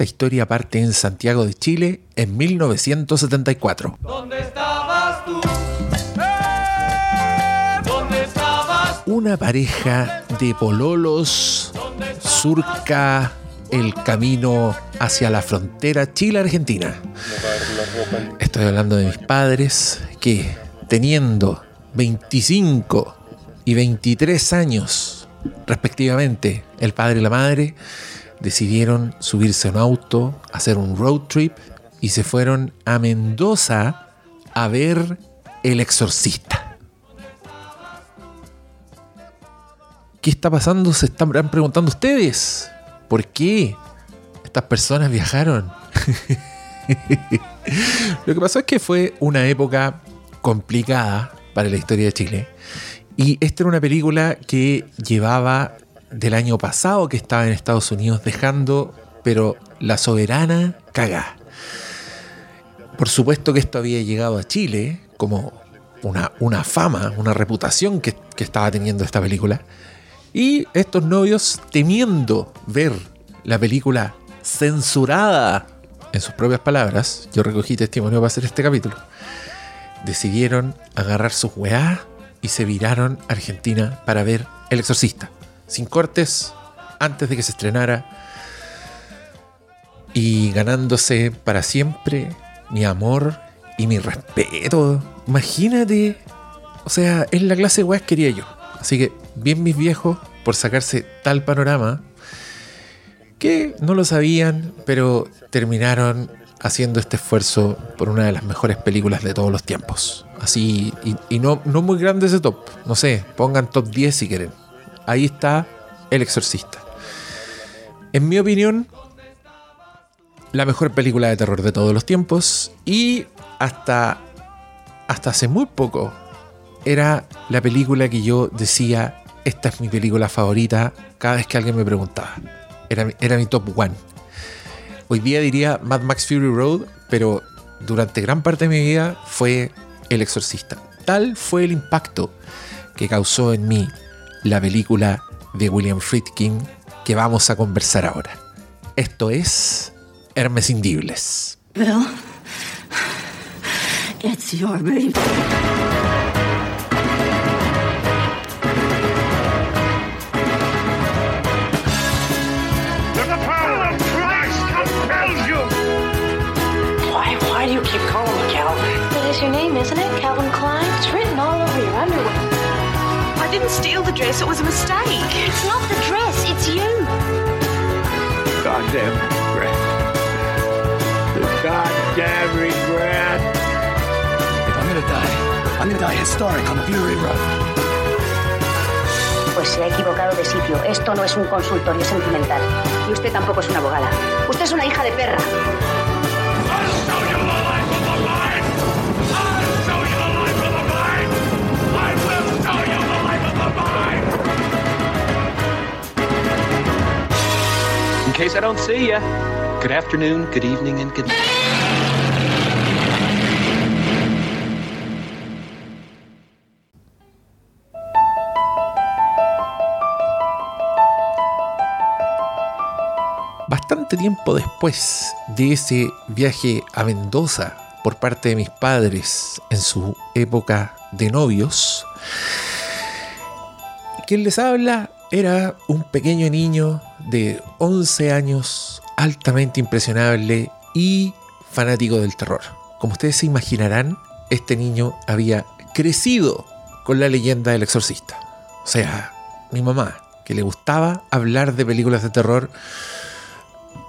Esta historia parte en Santiago de Chile en 1974. ¿Dónde estabas tú? ¡Eh! ¿Dónde estabas? Una pareja de pololos surca el camino hacia la frontera Chile-Argentina. Estoy hablando de mis padres que teniendo 25 y 23 años respectivamente, el padre y la madre decidieron subirse a un auto, hacer un road trip y se fueron a Mendoza a ver El Exorcista. ¿Qué está pasando? Se están preguntando ustedes. ¿Por qué estas personas viajaron? Lo que pasó es que fue una época complicada para la historia de Chile. Y esta era una película que llevaba del año pasado que estaba en Estados Unidos dejando, pero la soberana caga. Por supuesto que esto había llegado a Chile como una, una fama, una reputación que, que estaba teniendo esta película. Y estos novios, temiendo ver la película censurada, en sus propias palabras, yo recogí testimonio para hacer este capítulo, decidieron agarrar sus weá y se viraron a Argentina para ver El Exorcista sin cortes, antes de que se estrenara, y ganándose para siempre mi amor y mi respeto. Imagínate, o sea, es la clase de weas quería yo. Así que, bien mis viejos por sacarse tal panorama, que no lo sabían, pero terminaron haciendo este esfuerzo por una de las mejores películas de todos los tiempos. Así, y, y no, no muy grande ese top, no sé, pongan top 10 si quieren ahí está El Exorcista. En mi opinión, la mejor película de terror de todos los tiempos y hasta, hasta hace muy poco era la película que yo decía, esta es mi película favorita cada vez que alguien me preguntaba. Era, era mi top one. Hoy día diría Mad Max Fury Road, pero durante gran parte de mi vida fue El Exorcista. Tal fue el impacto que causó en mí la película de William Friedkin que vamos a conversar ahora. Esto es Hermes Indibles. Didn't steal the dress, it was a mistake. It's not the dress, it's you. Goddamn regret. The goddamn regret. If I'm gonna die, I'm gonna die historic on Fury Road. Pues se ha equivocado de sitio. Esto no es un consultorio sentimental. Y usted tampoco es una abogada. Usted es una hija de perra. Bastante tiempo después de ese viaje a Mendoza por parte de mis padres en su época de novios, quien les habla era un pequeño niño de 11 años, altamente impresionable y fanático del terror. Como ustedes se imaginarán, este niño había crecido con la leyenda del exorcista. O sea, mi mamá, que le gustaba hablar de películas de terror,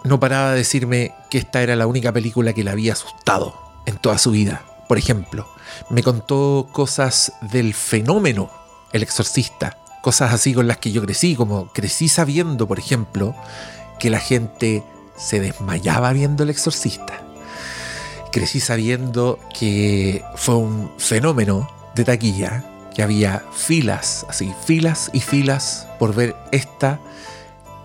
no paraba de decirme que esta era la única película que le había asustado en toda su vida. Por ejemplo, me contó cosas del fenómeno El Exorcista, cosas así con las que yo crecí, como crecí sabiendo, por ejemplo, que la gente se desmayaba viendo El Exorcista. Crecí sabiendo que fue un fenómeno de taquilla, que había filas, así, filas y filas por ver esta,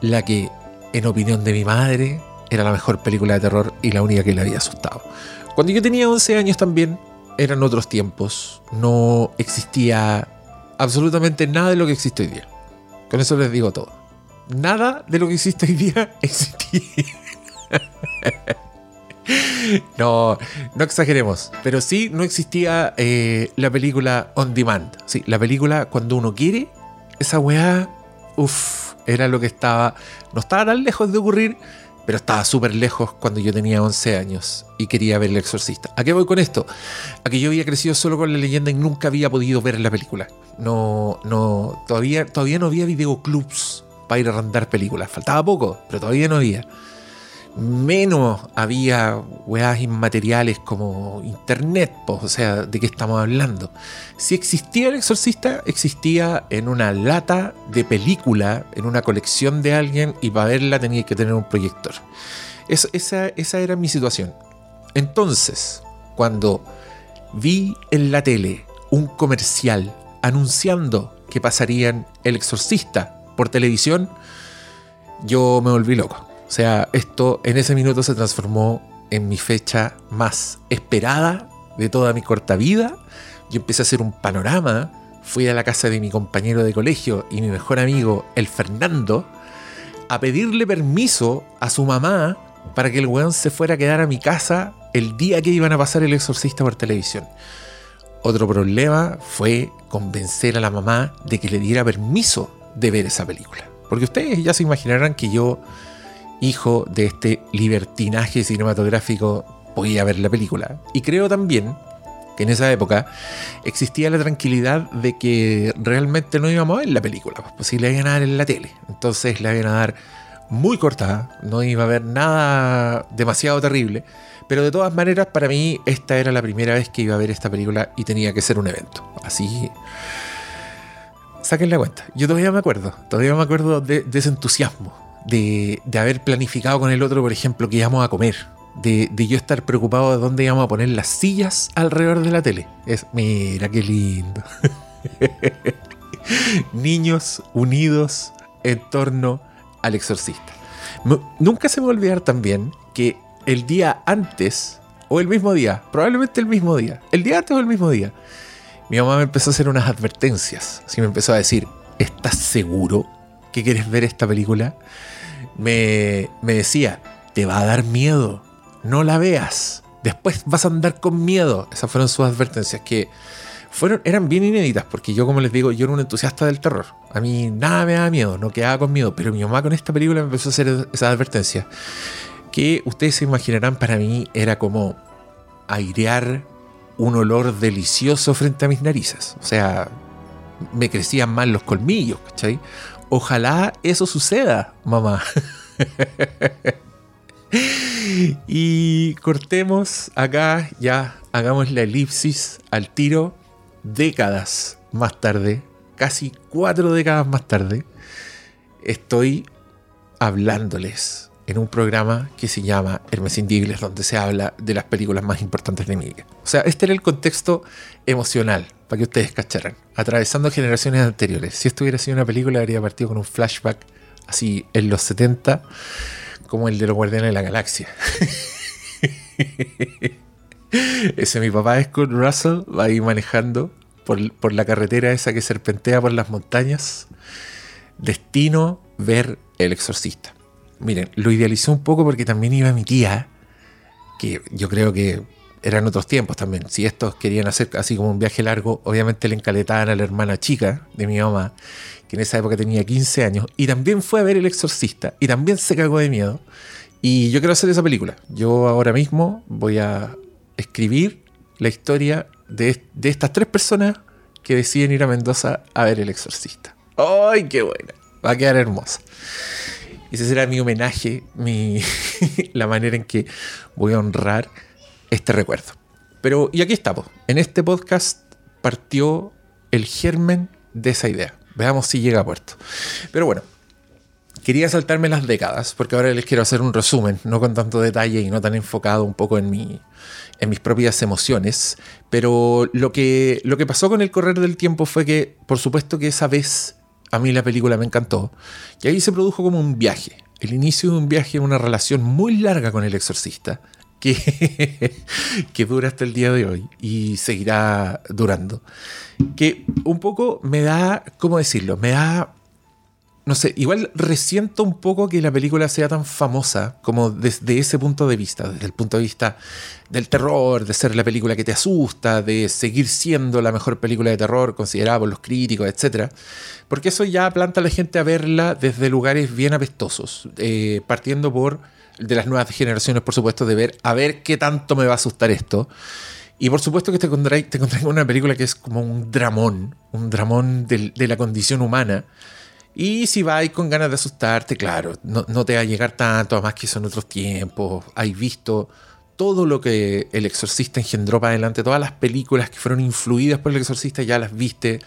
la que en opinión de mi madre, era la mejor película de terror y la única que le había asustado. Cuando yo tenía 11 años también, eran otros tiempos. No existía absolutamente nada de lo que existe hoy día. Con eso les digo todo. Nada de lo que existe hoy día existía. No, no exageremos, pero sí no existía eh, la película on demand. Sí, la película cuando uno quiere, esa weá, uff, era lo que estaba, no estaba tan lejos de ocurrir, pero estaba súper lejos cuando yo tenía 11 años y quería ver El Exorcista. ¿A qué voy con esto? A que yo había crecido solo con la leyenda y nunca había podido ver la película. No, no, todavía, todavía no había videoclubs para ir a arrendar películas. Faltaba poco, pero todavía no había menos había weas inmateriales como internet, pues, o sea, ¿de qué estamos hablando? Si existía el exorcista, existía en una lata de película, en una colección de alguien, y para verla tenía que tener un proyector. esa, esa era mi situación. Entonces, cuando vi en la tele un comercial anunciando que pasarían El Exorcista por televisión, yo me volví loco. O sea, esto en ese minuto se transformó en mi fecha más esperada de toda mi corta vida. Yo empecé a hacer un panorama. Fui a la casa de mi compañero de colegio y mi mejor amigo, el Fernando, a pedirle permiso a su mamá para que el weón se fuera a quedar a mi casa el día que iban a pasar el exorcista por televisión. Otro problema fue convencer a la mamá de que le diera permiso de ver esa película. Porque ustedes ya se imaginarán que yo hijo de este libertinaje cinematográfico, podía ver la película. Y creo también que en esa época existía la tranquilidad de que realmente no íbamos a ver la película, pues si la iban a dar en la tele. Entonces la iban a dar muy cortada, no iba a haber nada demasiado terrible. Pero de todas maneras, para mí, esta era la primera vez que iba a ver esta película y tenía que ser un evento. Así. Saquen la cuenta. Yo todavía me acuerdo, todavía me acuerdo de, de ese entusiasmo de, haber planificado con el otro, por ejemplo, que íbamos a comer. De, yo estar preocupado de dónde íbamos a poner las sillas alrededor de la tele. Es, mira qué lindo. Niños unidos en torno al exorcista. Nunca se me va a olvidar también que el día antes, o el mismo día, probablemente el mismo día, el día antes o el mismo día, mi mamá me empezó a hacer unas advertencias. Así me empezó a decir, ¿estás seguro que quieres ver esta película? Me, decía, te va a dar miedo, no la veas, después vas a andar con miedo. Esas fueron sus advertencias que fueron, eran bien inéditas, porque yo, como les digo, yo era un entusiasta del terror. A mí nada me daba miedo, no quedaba con miedo, pero mi mamá con esta película me empezó a hacer esas advertencias. Que ustedes se imaginarán, para mí era como airear un olor delicioso frente a mis narices. O sea, me crecían mal los colmillos, ¿cachai? Ojalá eso suceda, mamá. y cortemos acá, ya hagamos la elipsis al tiro. Décadas más tarde, casi cuatro décadas más tarde, estoy hablándoles en un programa que se llama Hermes Indigles, donde se habla de las películas más importantes de mi vida. O sea, este era el contexto emocional, para que ustedes cacharan, atravesando generaciones anteriores. Si esto hubiera sido una película, habría partido con un flashback así en los 70, como el de los Guardianes de la Galaxia. Ese mi papá es Kurt Russell, va ahí manejando por, por la carretera esa que serpentea por las montañas. Destino ver El Exorcista miren, lo idealizó un poco porque también iba mi tía, que yo creo que eran otros tiempos también. Si estos querían hacer así como un viaje largo, obviamente le encaletaban a la hermana chica de mi mamá, que en esa época tenía 15 años, y también fue a ver El Exorcista, y también se cagó de miedo. Y yo quiero hacer esa película. Yo ahora mismo voy a escribir la historia de, de estas tres personas que deciden ir a Mendoza a ver El Exorcista. ¡Ay, qué buena! Va a quedar hermosa. Ese será mi homenaje, mi, la manera en que voy a honrar este recuerdo. Pero, y aquí estamos. En este podcast partió el germen de esa idea. Veamos si llega a puerto. Pero bueno, quería saltarme las décadas, porque ahora les quiero hacer un resumen, no con tanto detalle y no tan enfocado un poco en, mi, en mis propias emociones. Pero lo que, lo que pasó con el correr del tiempo fue que, por supuesto que esa vez a mí la película me encantó. Y ahí se produjo como un viaje. El inicio de un viaje una relación muy larga con el exorcista. Que, dura hasta el día de hoy y seguirá durando. Que un poco me da, ¿cómo decirlo? Me da no sé, igual resiento un poco que la película sea tan famosa como desde ese punto de vista, desde el punto de vista del terror, de ser la película que te asusta, de seguir siendo la mejor película de terror considerada por los críticos, etc. Porque eso ya planta a la gente a verla desde lugares bien apestosos, eh, partiendo por de las nuevas generaciones, por supuesto, de ver a ver qué tanto me va a asustar esto. Y por supuesto que te encontráis con una película que es como un dramón, un dramón de la condición humana. Y si vais con ganas de asustarte, claro, no, no te va a llegar tanto, además que son otros tiempos. Hay visto todo lo que el exorcista engendró para adelante, todas las películas que fueron influidas por el exorcista ya las viste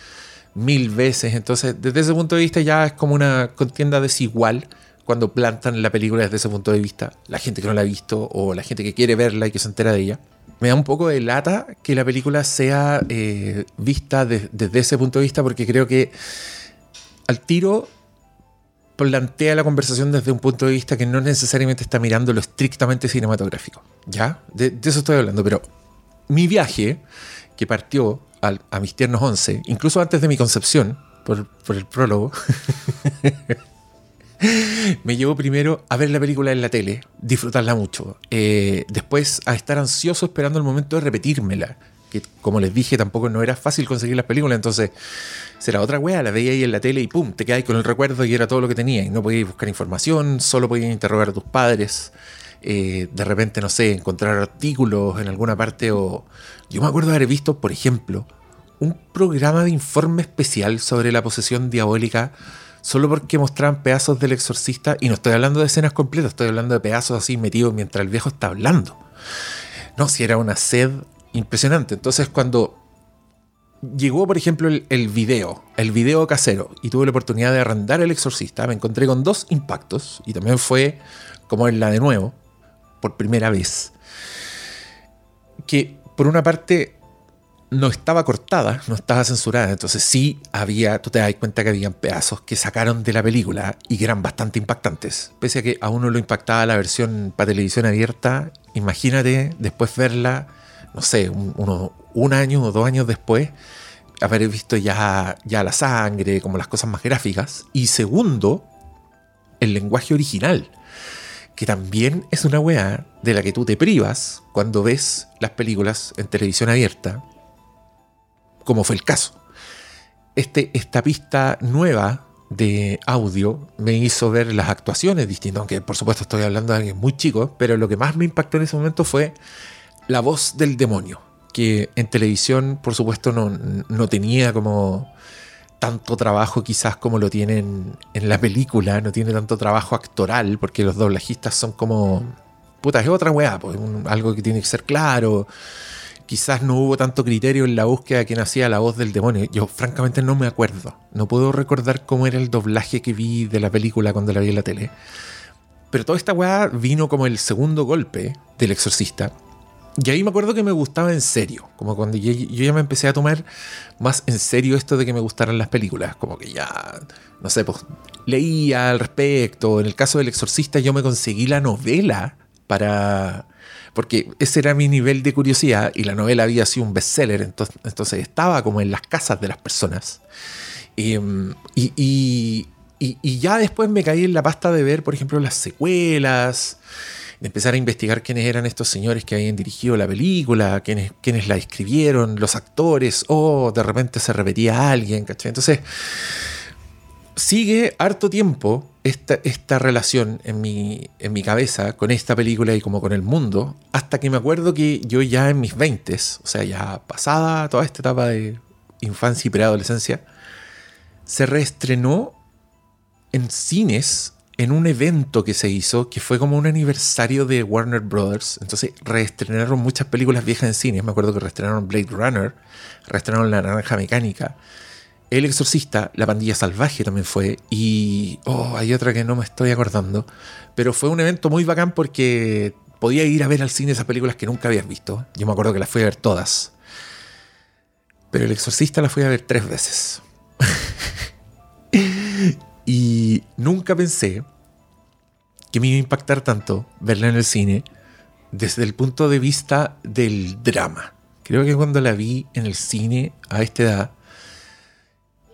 mil veces. Entonces, desde ese punto de vista ya es como una contienda desigual cuando plantan la película desde ese punto de vista. La gente que no la ha visto o la gente que quiere verla y que se entera de ella. Me da un poco de lata que la película sea eh, vista de- desde ese punto de vista porque creo que al tiro plantea la conversación desde un punto de vista que no necesariamente está mirando lo estrictamente cinematográfico. ¿Ya? De, de eso estoy hablando, pero mi viaje, que partió a mis tiernos 11, incluso antes de mi concepción, por el prólogo, me llevó primero a ver la película en la tele, disfrutarla mucho. Eh, después a estar ansioso esperando el momento de repetírmela. Que como les dije, tampoco no era fácil conseguir las películas, entonces será otra wea, la veía ahí en la tele y pum, te quedáis con el recuerdo y era todo lo que tenía. Y no podías buscar información, solo podías interrogar a tus padres. eh, de repente, no sé, encontrar artículos en alguna parte o... Yo me acuerdo de haber visto, por ejemplo, un programa de informe especial sobre la posesión diabólica solo porque mostraban pedazos del exorcista y no estoy hablando de escenas completas, estoy hablando de pedazos así metidos mientras el viejo está hablando. No, si era una sed impresionante. Entonces cuando llegó, por ejemplo, el, video, el video casero, y tuve la oportunidad de arrendar el exorcista, me encontré con dos impactos, y también fue como en la de nuevo, por primera vez, que por una parte no estaba cortada, no estaba censurada, entonces sí había, tú te das cuenta que habían pedazos que sacaron de la película y que eran bastante impactantes. Pese a que a uno lo impactaba la versión para televisión abierta, imagínate después verla, no sé, un, uno- un año o dos años después, haber visto ya, ya la sangre, como las cosas más gráficas. Y segundo, el lenguaje original que también es una weá de la que tú te privas cuando ves las películas en televisión abierta, como fue el caso. Este, esta pista nueva de audio me hizo ver las actuaciones distintas, aunque por supuesto estoy hablando de alguien muy chico, pero lo que más me impactó en ese momento fue la voz del demonio, que en televisión por supuesto no, no tenía como tanto trabajo quizás como lo tienen en la película, no tiene tanto trabajo actoral, porque los doblajistas son como... Puta, es otra weá, pues, un- algo que tiene que ser claro. Quizás no hubo tanto criterio en la búsqueda de quién hacía la voz del demonio. Yo francamente no me acuerdo. No puedo recordar cómo era el doblaje que vi de la película cuando la vi en la tele. Pero toda esta weá vino como el segundo golpe del exorcista. Y ahí me acuerdo que me gustaba en serio. Como cuando yo, yo ya me empecé a tomar más en serio esto de que me gustaran las películas. Como que ya, no sé, pues leía al respecto. En el caso del exorcista yo me conseguí la novela para... Porque ese era mi nivel de curiosidad y la novela había sido un bestseller. Entonces, entonces estaba como en las casas de las personas. Y, y- y- y ya después me caí en la pasta de ver, por ejemplo, las secuelas, de empezar a investigar quiénes eran estos señores que habían dirigido la película, quiénes, quiénes la escribieron, los actores, o de repente se repetía alguien, ¿cachai? Entonces, sigue harto tiempo esta, esta relación en mi, en mi cabeza con esta película y como con el mundo, hasta que me acuerdo que yo ya en mis 20, o sea, ya pasada toda esta etapa de infancia y preadolescencia, se reestrenó en cines en un evento que se hizo que fue como un aniversario de Warner Brothers. Entonces reestrenaron muchas películas viejas en cines. Me acuerdo que reestrenaron Blade Runner, reestrenaron La Naranja Mecánica, El Exorcista, La Pandilla Salvaje también fue. Y oh, hay otra que no me estoy acordando. Pero fue un evento muy bacán porque podía ir a ver al cine esas películas que nunca habías visto. Yo me acuerdo que las fui a ver todas. Pero El Exorcista la fui a ver tres veces. Y nunca pensé que me iba a impactar tanto verla en el cine desde el punto de vista del drama. Creo que cuando la vi en el cine a esta edad,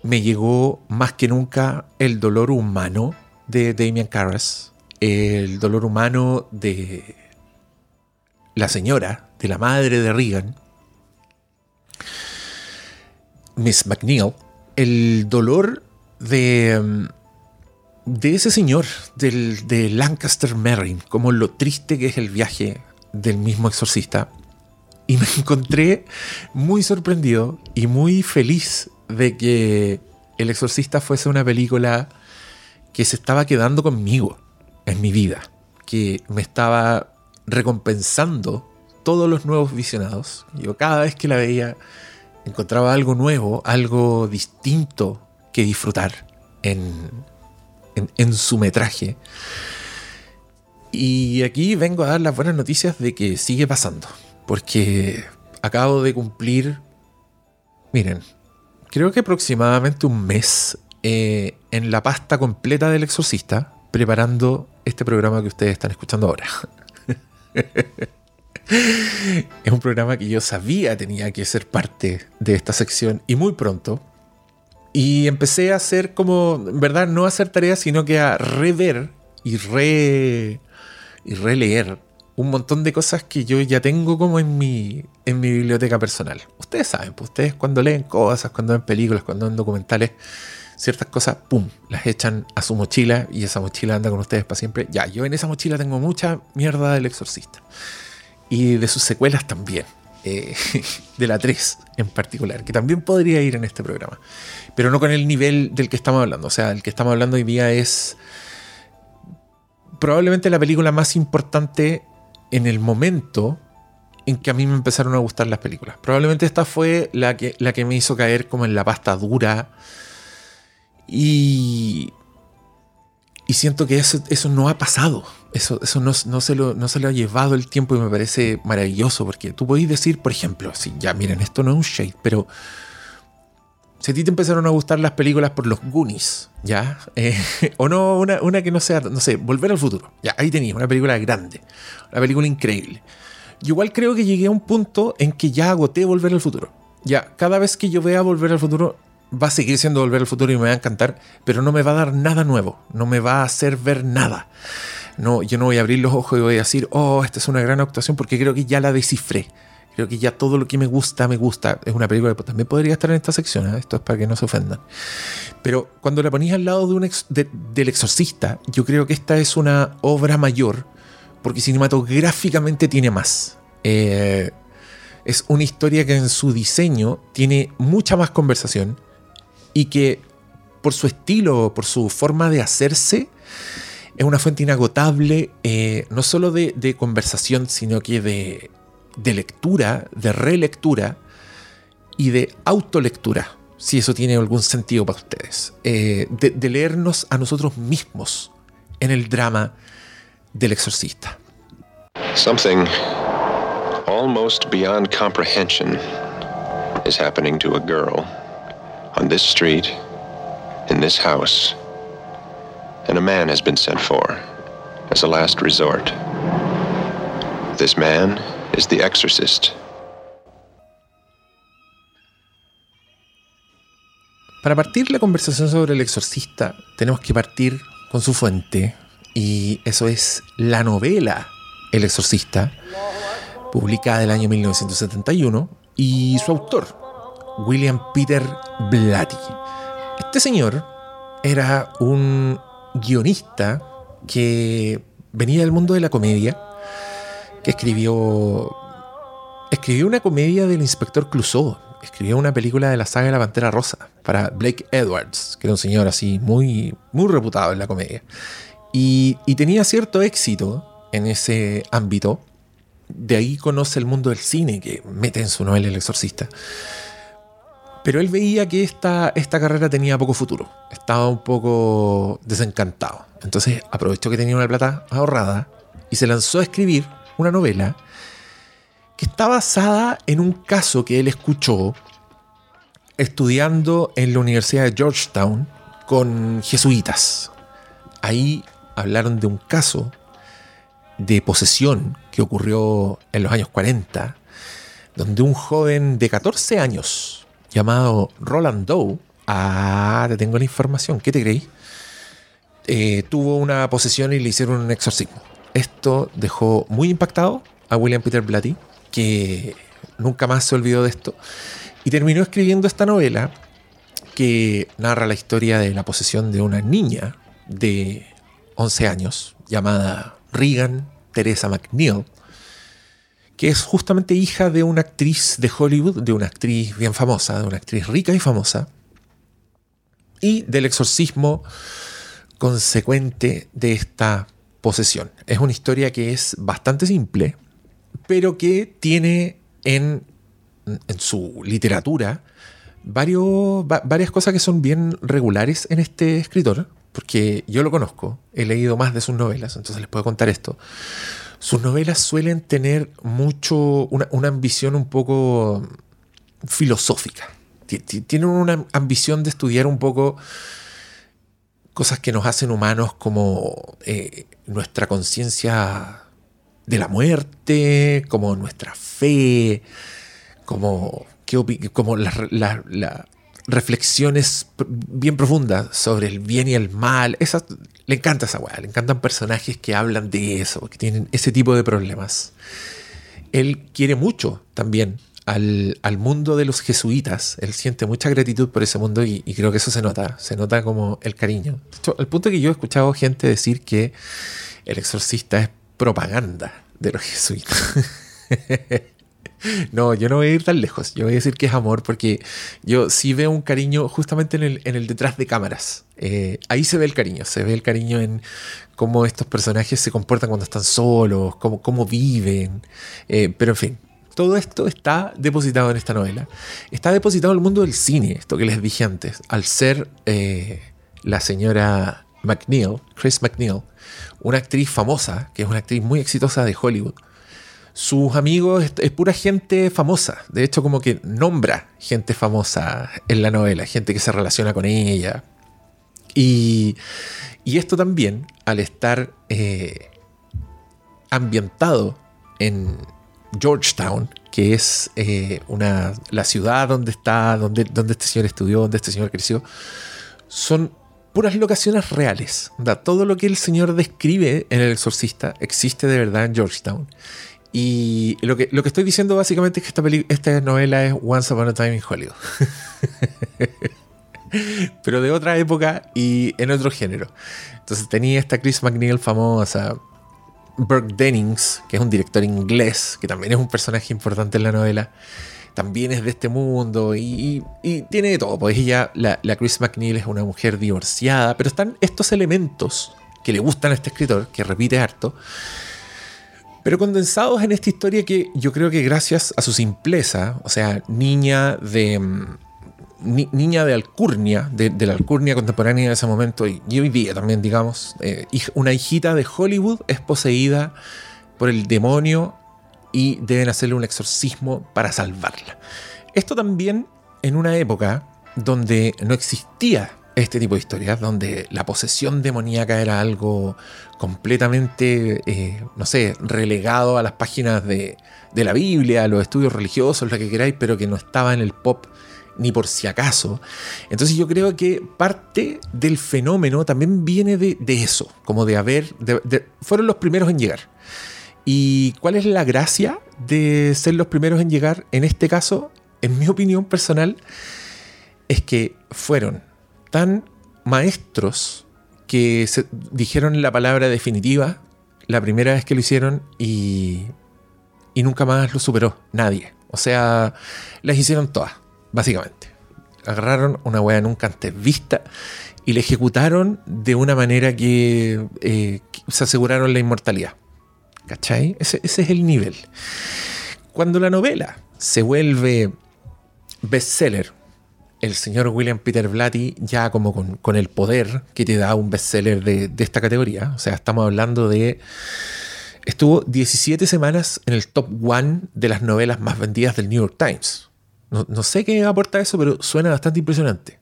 me llegó más que nunca el dolor humano de Damian Carras, el dolor humano de la señora, de la madre de Regan, Miss McNeil, el dolor de, mm, de ese señor, del, de Lancaster Merrin, como lo triste que es el viaje del mismo exorcista. Y me encontré muy sorprendido y muy feliz de que El exorcista fuese una película que se estaba quedando conmigo en mi vida, que me estaba recompensando todos los nuevos visionados. Yo cada vez que la veía encontraba algo nuevo, algo distinto que disfrutar en, en, su metraje. Y aquí vengo a dar las buenas noticias de que sigue pasando, porque acabo de cumplir, miren, creo que aproximadamente un mes eh, en la pasta completa del exorcista, preparando este programa que ustedes están escuchando ahora. es un programa que yo sabía tenía que ser parte de esta sección y muy pronto. Y empecé a hacer como, en verdad, no hacer tareas, sino que a rever y, re, y releer un montón de cosas que yo ya tengo como en mi, en mi biblioteca personal. Ustedes saben, pues ustedes cuando leen cosas, cuando ven películas, cuando ven documentales, ciertas cosas, ¡pum!, las echan a su mochila y esa mochila anda con ustedes para siempre. Ya, yo en esa mochila tengo mucha mierda del exorcista. Y de sus secuelas también. eh, de la 3 en particular, que también podría ir en este programa. Pero no con el nivel del que estamos hablando. O sea, el que estamos hablando hoy día es probablemente la película más importante en el momento en que a mí me empezaron a gustar las películas. Probablemente esta fue la que, la que me hizo caer como en la pasta dura. Y, y siento que eso, eso no ha pasado. Eso, eso no, no, se lo, no se lo ha llevado el tiempo y me parece maravilloso. Porque tú podéis decir, por ejemplo, si ya miren, esto no es un shade, pero si a ti te empezaron a gustar las películas por los Goonies, ¿ya? Eh, o no, una, una, que no sea, no sé, Volver al Futuro. Ya, ahí tenías una película grande, una película increíble. Yo igual creo que llegué a un punto en que ya agoté Volver al Futuro. Ya, cada vez que yo vea Volver al Futuro, va a seguir siendo Volver al Futuro y me va a encantar, pero no me va a dar nada nuevo, no me va a hacer ver nada. No, yo no voy a abrir los ojos y voy a decir, oh, esta es una gran actuación porque creo que ya la descifré. Creo que ya todo lo que me gusta, me gusta. Es una película que también podría estar en esta sección. ¿eh? Esto es para que no se ofendan. Pero cuando la ponís al lado de un ex, de, del exorcista, yo creo que esta es una obra mayor porque cinematográficamente tiene más. Eh, es una historia que en su diseño tiene mucha más conversación y que por su estilo, por su forma de hacerse, es una fuente inagotable, eh, no solo de, de conversación, sino que de, de lectura, de relectura y de autolectura, si eso tiene algún sentido para ustedes, eh, de, de, leernos a nosotros mismos en el drama del exorcista. Something almost beyond comprehension is happening to a girl on this street, in this house, and a man has been sent for as a last resort. This man is the exorcist. Para partir la conversación sobre el exorcista, tenemos que partir con su fuente, y eso es la novela El exorcista, publicada el año 1971, y su autor, William Peter Blatty. Este señor era un guionista que venía del mundo de la comedia, que escribió escribió una comedia del inspector Clouseau, escribió una película de la saga de la Pantera Rosa para Blake Edwards, que era un señor así muy muy reputado en la comedia. Y, y tenía cierto éxito en ese ámbito. De ahí conoce el mundo del cine, que mete en su novela El Exorcista. Pero él veía que esta, esta carrera tenía poco futuro. Estaba un poco desencantado. Entonces aprovechó que tenía una plata ahorrada y se lanzó a escribir una novela que está basada en un caso que él escuchó estudiando en la Universidad de Georgetown con jesuitas. Ahí hablaron de un caso de posesión que ocurrió en los años 40, donde un joven de 14 años llamado Roland Doe Ah, te tengo la información. ¿Qué te creí? Eh, tuvo una posesión y le hicieron un exorcismo. Esto dejó muy impactado a William Peter Blatty, que nunca más se olvidó de esto, y terminó escribiendo esta novela que narra la historia de la posesión de una niña de 11 años llamada Regan Teresa McNeil, que es justamente hija de una actriz de Hollywood, de una actriz bien famosa, de una actriz rica y famosa, y del exorcismo consecuente de esta posesión. Es una historia que es bastante simple, pero que tiene en, en su literatura varios, varias cosas que son bien regulares en este escritor, porque yo lo conozco, he leído más de sus novelas, entonces les puedo contar esto. Sus novelas suelen tener mucho, una, una ambición un poco filosófica. Tienen una ambición de estudiar un poco cosas que nos hacen humanos como eh, nuestra conciencia de la muerte, como nuestra fe, como, como las reflexiones bien profundas sobre el bien y el mal. Esa, le encanta esa weá, le encantan personajes que hablan de eso, que tienen ese tipo de problemas. Él quiere mucho también al, mundo de los jesuitas. Él siente mucha gratitud por ese mundo y, creo que eso se nota, se nota como el cariño. al punto que yo he escuchado gente decir que el exorcista es propaganda de los jesuitas. No, yo no voy a ir tan lejos. Yo voy a decir que es amor porque yo sí veo un cariño justamente en el, detrás de cámaras. Eh, ahí se ve el cariño. Se ve el cariño en cómo estos personajes se comportan cuando están solos, cómo, cómo viven. Eh, pero en fin, todo esto está depositado en esta novela. Está depositado en el mundo del cine, esto que les dije antes. Al ser eh, la señora McNeil, Chris McNeil, una actriz famosa, que es una actriz muy exitosa de Hollywood, sus amigos es, pura gente famosa. De hecho, como que nombra gente famosa en la novela, gente que se relaciona con ella. Y, esto también, al estar eh, ambientado en, Georgetown, que es eh, una, la ciudad donde está, donde, donde este señor estudió, donde este señor creció, son puras locaciones reales. Todo lo que el señor describe en El Exorcista existe de verdad en Georgetown. Y lo que, lo que estoy diciendo básicamente es que esta, esta novela es Once Upon a Time in Hollywood. Pero de otra época y en otro género. Entonces tenía esta Chris McNeil famosa, Burke Dennings, que es un director inglés, que también es un personaje importante en la novela, también es de este mundo y, tiene de todo. Pues ella, la, la, Chris McNeil es una mujer divorciada, pero están estos elementos que le gustan a este escritor, que repite harto, pero condensados en esta historia que yo creo que gracias a su simpleza, o sea, niña de niña de alcurnia, de, la alcurnia contemporánea de ese momento, y, hoy día también, digamos, eh, una hijita de Hollywood es poseída por el demonio y deben hacerle un exorcismo para salvarla. Esto también en una época donde no existía este tipo de historias, donde la posesión demoníaca era algo completamente, eh, no sé, relegado a las páginas de, de la Biblia, a los estudios religiosos, lo que queráis, pero que no estaba en el pop ni por si acaso. Entonces yo creo que parte del fenómeno también viene de, eso, como de haber, fueron los primeros en llegar. ¿Y cuál es la gracia de ser los primeros en llegar? En este caso, en mi opinión personal, es que fueron tan maestros que se dijeron la palabra definitiva la primera vez que lo hicieron y, y nunca más lo superó nadie. O sea, las hicieron todas básicamente. Agarraron una weá nunca antes vista y la ejecutaron de una manera que, eh, se aseguraron la inmortalidad. ¿Cachai? Ese, es el nivel. Cuando la novela se vuelve bestseller, el señor William Peter Blatty ya como con, el poder que te da un bestseller de, de esta categoría, o sea, estamos hablando de... Estuvo 17 semanas en el top one de las novelas más vendidas del New York Times. No, sé qué aporta eso, pero suena bastante impresionante.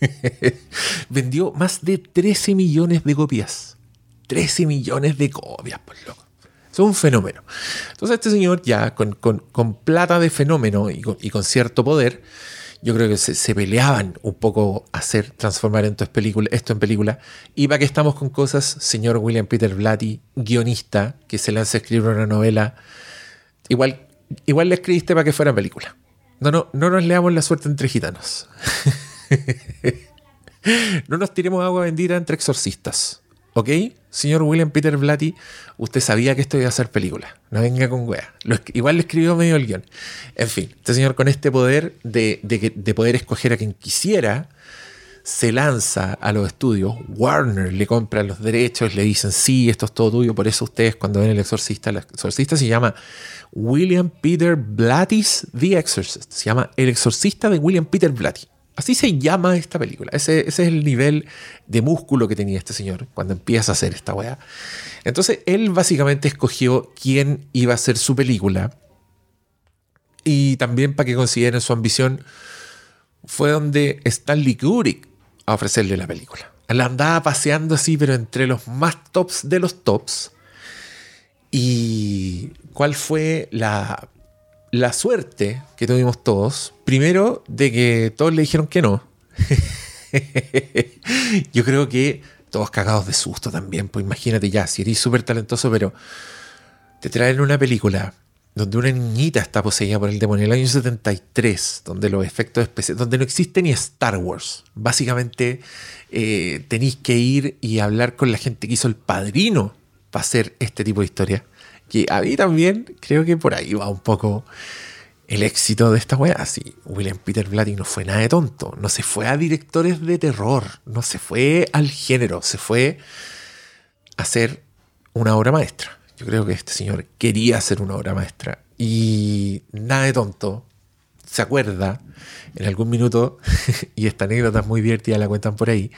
Vendió más de 13 millones de copias. 13 millones de copias, por loco. Es un fenómeno. Entonces este señor ya con, plata de fenómeno y con, cierto poder, yo creo que se, peleaban un poco hacer transformar esto en, película, esto en película. Y para que estamos con cosas, señor William Peter Blatty, guionista, que se lanza a escribir una novela, igual, igual le escribiste para que fuera película. No, no, no nos leamos la suerte entre gitanos. no nos tiremos agua bendita entre exorcistas. ¿Ok? Señor William Peter Blatty, usted sabía que esto iba a ser película. No venga con wea. Lo igual le escribió medio el guion. En fin, este señor con este poder de, de de poder escoger a quien quisiera, se lanza a los estudios. Warner le compra los derechos, le dicen, sí, esto es todo tuyo. Por eso ustedes cuando ven El Exorcista, El Exorcista se llama William Peter Blatty's The Exorcist. Se llama El Exorcista de William Peter Blatty. Así se llama esta película. Ese, ese es el nivel de músculo que tenía este señor cuando empieza a hacer esta weá. Entonces, él básicamente escogió quién iba a ser su película. Y también para que consideren su ambición, fue donde Stanley Kubrick a ofrecerle la película. La andaba paseando así, pero entre los más tops de los tops. ¿Y cuál fue la, la suerte que tuvimos todos? Primero, de que todos le dijeron que no. Yo creo que todos cagados de susto también. Pues imagínate ya, si eres súper talentoso, pero te traen una película donde una niñita está poseída por el demonio en el año 73, donde los efectos especiales, donde no existe ni Star Wars. Básicamente eh, tenéis que ir y hablar con la gente que hizo el padrino para hacer este tipo de historia. Que a mí también creo que por ahí va un poco el éxito de esta weá. Sí, William Peter Blatty no fue nada de tonto, no se fue a directores de terror, no se fue al género, se fue a hacer una obra maestra. Yo creo que este señor quería hacer una obra maestra y nada de tonto. Se acuerda en algún minuto, y esta anécdota es muy divertida, la cuentan por ahí,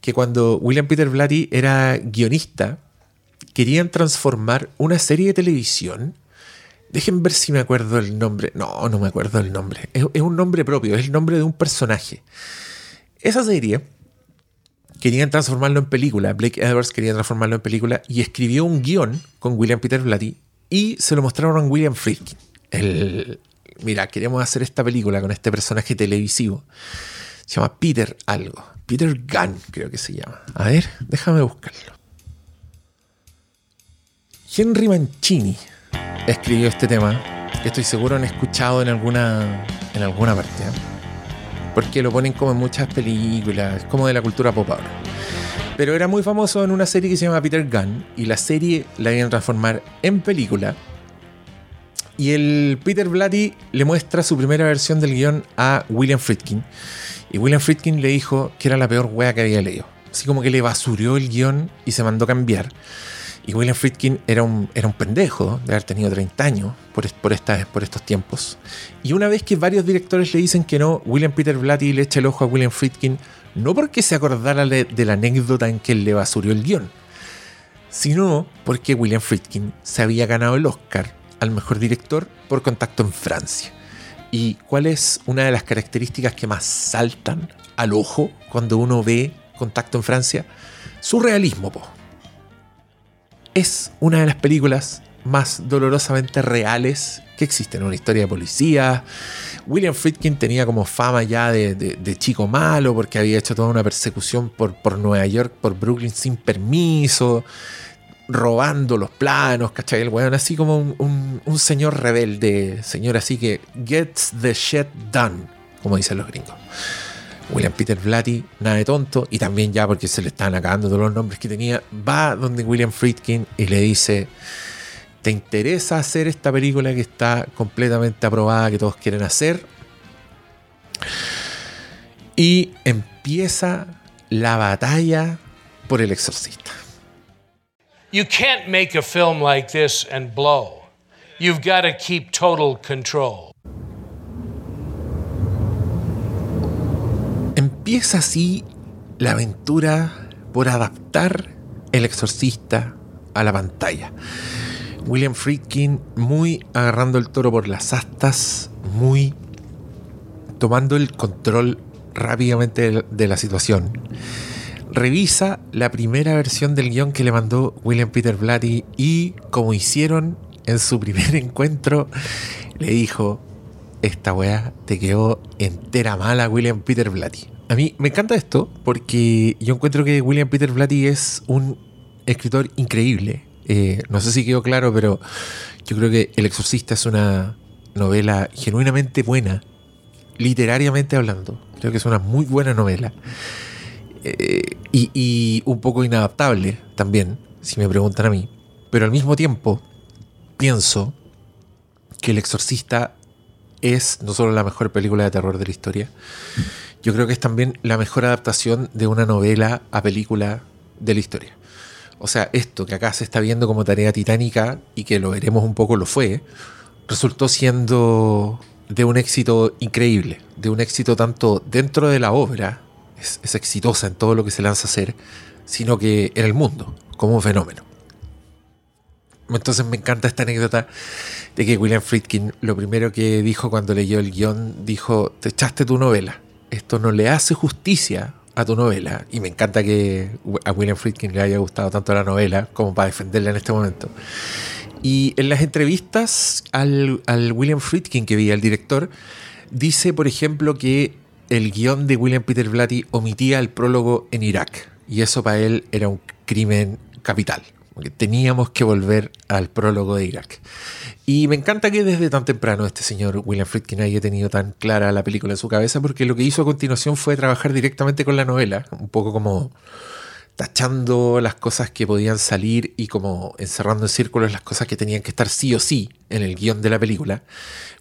que cuando William Peter Blatty era guionista, querían transformar una serie de televisión. Dejen ver si me acuerdo el nombre. No, no me acuerdo el nombre. Es, es un nombre propio, es el nombre de un personaje. Esa serie querían transformarlo en película. Blake Edwards quería transformarlo en película y escribió un guion con William Peter Blatty y se lo mostraron a William Friedkin. El, mira, queremos hacer esta película con este personaje televisivo. Se llama Peter algo. Peter Gunn, creo que se llama. A ver, déjame buscarlo. Henry Mancini escribió este tema, que estoy seguro han escuchado en alguna, en alguna parte. ¿eh? Porque lo ponen como en muchas películas, como de la cultura pop ahora. Pero era muy famoso en una serie que se llama Peter Gunn, y la serie la iban a transformar en película. Y el Peter Blatty le muestra su primera versión del guion a William Friedkin. Y William Friedkin le dijo que era la peor wea que había leído. Así como que le basurió el guion y se mandó cambiar. Y William Friedkin era un, era un pendejo de haber tenido 30 años por, por, por estos tiempos. Y una vez que varios directores le dicen que no, William Peter Blatty le echa el ojo a William Friedkin, no porque se acordara de, la anécdota en que él le basurió el guion, sino porque William Friedkin se había ganado el Oscar al mejor director por contacto en Francia. ¿Y cuál es una de las características que más saltan al ojo cuando uno ve contacto en Francia? Su realismo, po es una de las películas más dolorosamente reales que existen. Una historia de policía. William Friedkin tenía como fama ya de, de, chico malo porque había hecho toda una persecución por, por Nueva York, por Brooklyn sin permiso, robando los planos, ¿cachai? El weón así como un, un, un señor rebelde, señor así que gets the shit done, como dicen los gringos. William Peter Blatty, nada de tonto, y también ya porque se le están acabando todos los nombres que tenía, va donde William Friedkin y le dice, ¿te interesa hacer esta película que está completamente aprobada, que todos quieren hacer? Y empieza la batalla por el exorcista. You can't make a film like this and blow. You've got to keep total control. Empieza así la aventura por adaptar El Exorcista a la pantalla. William Friedkin muy agarrando el toro por las astas, muy tomando el control rápidamente de la situación. Revisa la primera versión del guion que le mandó William Peter Blatty y como hicieron en su primer encuentro, le dijo, esta weá te quedó entera mala, William Peter Blatty. A mí me encanta esto porque yo encuentro que William Peter Blatty es un escritor increíble. Eh, no sé si quedó claro, pero yo creo que El Exorcista es una novela genuinamente buena, literariamente hablando. Creo que es una muy buena novela. Eh, y, y un poco inadaptable también, si me preguntan a mí. Pero al mismo tiempo, pienso que El Exorcista es no solo la mejor película de terror de la historia, yo creo que es también la mejor adaptación de una novela a película de la historia. O sea, esto que acá se está viendo como tarea titánica y que lo veremos un poco lo fue, resultó siendo de un éxito increíble, de un éxito tanto dentro de la obra, es, exitosa en todo lo que se lanza a hacer, sino que en el mundo, como un fenómeno. Entonces me encanta esta anécdota de que William Friedkin lo primero que dijo cuando leyó el guion, dijo, te echaste tu novela, esto no le hace justicia a tu novela. Y me encanta que a William Friedkin le haya gustado tanto la novela como para defenderla en este momento. Y en las entrevistas al, al William Friedkin que vi, al director, dice, por ejemplo, que el guion de William Peter Blatty omitía el prólogo en Irak. Y eso para él era un crimen capital. Porque teníamos que volver al prólogo de Irak. Y me encanta que desde tan temprano este señor William Friedkin haya tenido tan clara la película en su cabeza, porque lo que hizo a continuación fue trabajar directamente con la novela, un poco como tachando las cosas que podían salir y como encerrando en círculos las cosas que tenían que estar sí o sí en el guion de la película.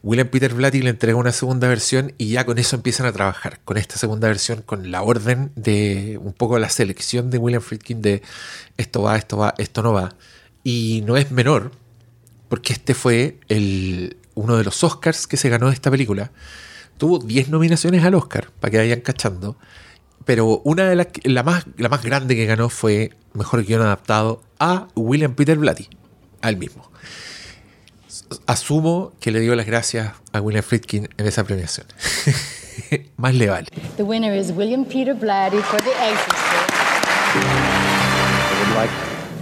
William Peter Blatty le entregó una segunda versión y ya con eso empiezan a trabajar, con esta segunda versión, con la orden de un poco la selección de William Friedkin de esto va, esto va, esto no va. Y no es menor, porque este fue el, uno de los Oscars que se ganó esta película. Tuvo 10 nominaciones al Oscar, para que vayan cachando. Pero una de las, la más, la más grande que ganó fue Mejor Guión Adaptado a William Peter Blatty, al mismo. Asumo que le dio las gracias a William Friedkin en esa premiación. más le vale. The winner is William Peter Blatty for The Exorcist. I would like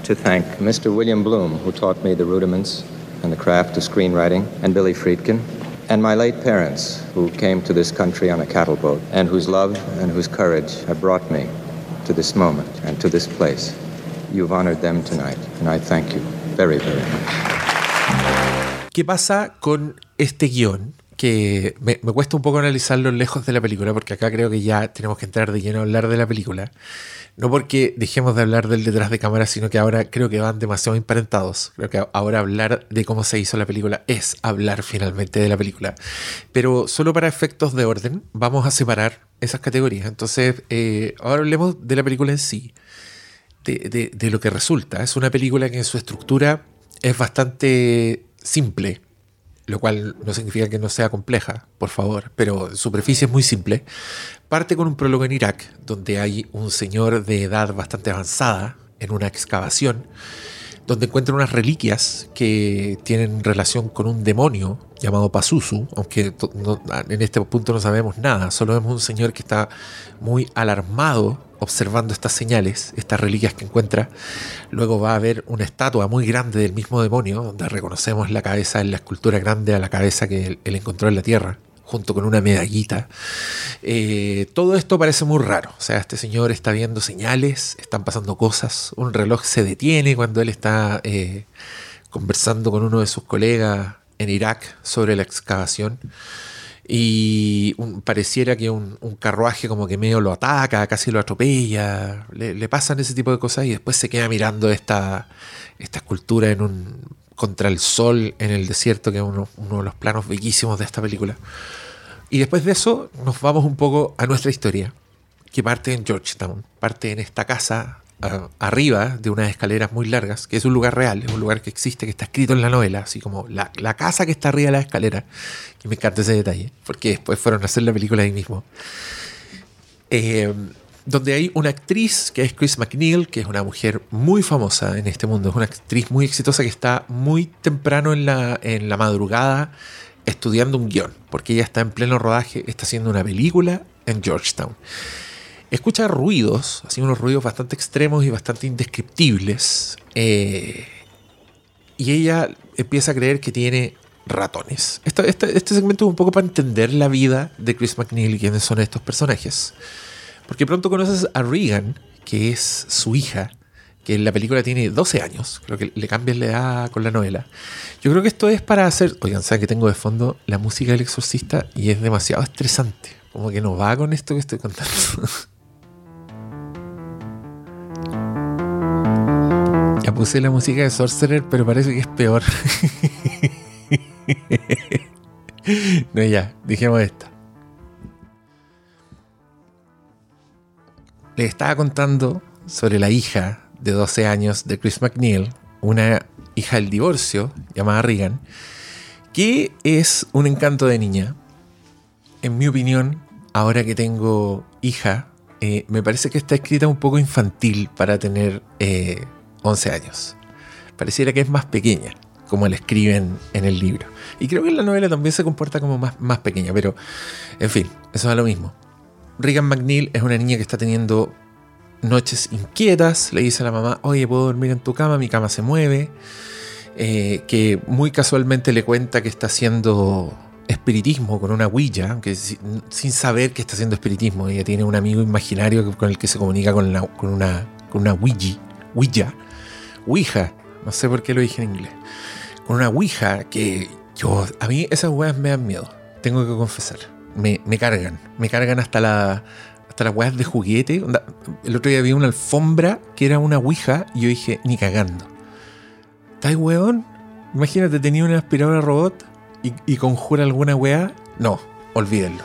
to thank Mr. William Bloom, who taught me the rudiments and the craft of screenwriting, and Billy Friedkin, and my late parents, who came to this country on a cattle boat, and whose love and whose courage have brought me to this moment and to this place. You've honored them tonight, and I thank you very, very much. ¿Qué pasa con este guión? Que me, cuesta un poco analizarlo lejos de la película, porque acá creo que ya tenemos que entrar de lleno a hablar de la película. No porque dejemos de hablar del detrás de cámara, sino que ahora creo que van demasiado emparentados. Creo que ahora hablar de cómo se hizo la película es hablar finalmente de la película. Pero solo para efectos de orden, vamos a separar esas categorías. Entonces, eh, ahora hablemos de la película en sí, de, de lo que resulta. Es una película que en su estructura es bastante simple, lo cual no significa que no sea compleja, por favor, pero superficie es muy simple. Parte con un prólogo en Irak, donde hay un señor de edad bastante avanzada en una excavación, donde encuentra unas reliquias que tienen relación con un demonio llamado Pazuzu, aunque en este punto no sabemos nada, solo vemos un señor que está muy alarmado observando estas señales, estas reliquias que encuentra. Luego va a haber una estatua muy grande del mismo demonio, donde reconocemos la cabeza en la escultura grande a la cabeza que él encontró en la tierra junto con una medallita. Eh, todo esto parece muy raro. O sea, este señor está viendo señales, están pasando cosas, un reloj se detiene cuando él está eh, conversando con uno de sus colegas en Irak sobre la excavación. Y pareciera que un, carruaje como que medio lo ataca, casi lo atropella, le, le, pasan ese tipo de cosas y después se queda mirando esta, esta escultura en un, contra el sol en el desierto, que es uno, de los planos bellísimos de esta película. Y después de eso nos vamos un poco a nuestra historia, que parte en Georgetown, parte en esta casa arriba de unas escaleras muy largas, que es un lugar real, es un lugar que existe, que está escrito en la novela, así como la, la casa que está arriba de la escalera, que me encanta ese detalle, porque después fueron a hacer la película ahí mismo. Eh, donde hay una actriz que es Chris McNeil, que es una mujer muy famosa en este mundo, es una actriz muy exitosa que está muy temprano en la, madrugada estudiando un guion, porque ella está en pleno rodaje, está haciendo una película en Georgetown. Escucha ruidos, así unos ruidos bastante extremos y bastante indescriptibles, eh, y ella empieza a creer que tiene ratones. Este, este segmento es un poco para entender la vida de Chris McNeil y quiénes son estos personajes. Porque pronto conoces a Regan, que es su hija, que en la película tiene 12 años. Creo que le cambian la edad con la novela. Yo creo que esto es para hacer. Oigan, ¿saben que tengo de fondo la música del exorcista? Y es demasiado estresante. Como que no va con esto que estoy contando. ya puse la música de Sorcerer, pero parece que es peor. no, ya, dijimos esta. Le estaba contando sobre la hija de 12 años de Chris McNeil, una hija del divorcio llamada Regan, que es un encanto de niña. En mi opinión, ahora que tengo hija, eh, me parece que está escrita un poco infantil para tener eh, 11 años. Pareciera que es más pequeña, como la escriben en el libro. Y creo que en la novela también se comporta como más, más pequeña, pero en fin, eso es lo mismo. Regan McNeil es una niña que está teniendo noches inquietas, le dice a la mamá, oye, ¿puedo dormir en tu cama? Mi cama se mueve. Eh, que muy casualmente le cuenta que está haciendo espiritismo con una aunque si- sin saber que está haciendo espiritismo. Ella tiene un amigo imaginario que- con el que se comunica con una, con una Ouija. Ouija. Ouija. No sé por qué lo dije en inglés. Con una Ouija que yo... A mí esas weas me dan miedo. Tengo que confesar. Me, cargan. Me cargan hasta la... Hasta las weas de juguete. El otro día vi una alfombra que era una Ouija y yo dije, ni cagando. ¿Estás weón? Imagínate, tenía una aspiradora robot y, conjura alguna weá. No, olvídenlo.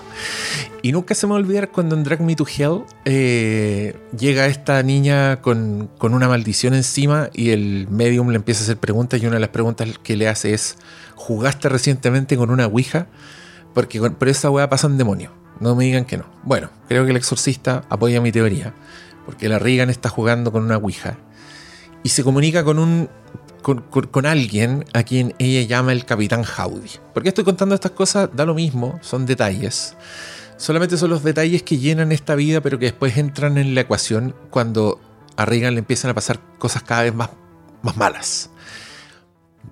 Y nunca se me va a olvidar cuando en Drag Me to Hell eh, llega esta niña con, con una maldición encima y el medium le empieza a hacer preguntas y una de las preguntas que le hace es ¿jugaste recientemente con una Ouija? Porque por esa weá pasan demonios. No me digan que no. Bueno, creo que el exorcista apoya mi teoría. Porque la Regan está jugando con una Ouija. Y se comunica con un. Con, alguien a quien ella llama el Capitán Howdy. ¿Por qué estoy contando estas cosas? Da lo mismo, son detalles. Solamente son los detalles que llenan esta vida, pero que después entran en la ecuación cuando a Regan le empiezan a pasar cosas cada vez más, más malas.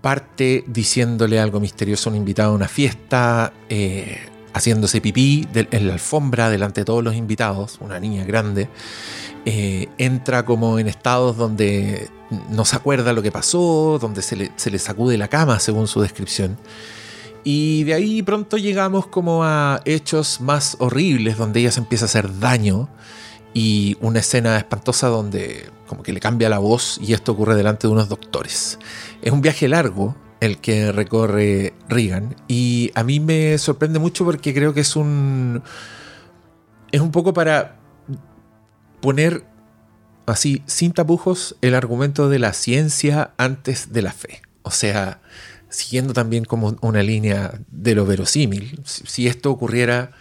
Parte diciéndole algo misterioso a un invitado a una fiesta, eh, haciéndose pipí en la alfombra delante de todos los invitados, una niña grande. Eh, entra como en estados donde no se acuerda lo que pasó, donde se le, se le sacude la cama, según su descripción. Y de ahí pronto llegamos como a hechos más horribles, donde ella se empieza a hacer daño y una escena espantosa donde como que le cambia la voz y esto ocurre delante de unos doctores. Es un viaje largo el que recorre Regan y a mí me sorprende mucho porque creo que es un es un poco para poner así sin tapujos el argumento de la ciencia antes de la fe. O sea, siguiendo también como una línea de lo verosímil. Si, si esto ocurriera,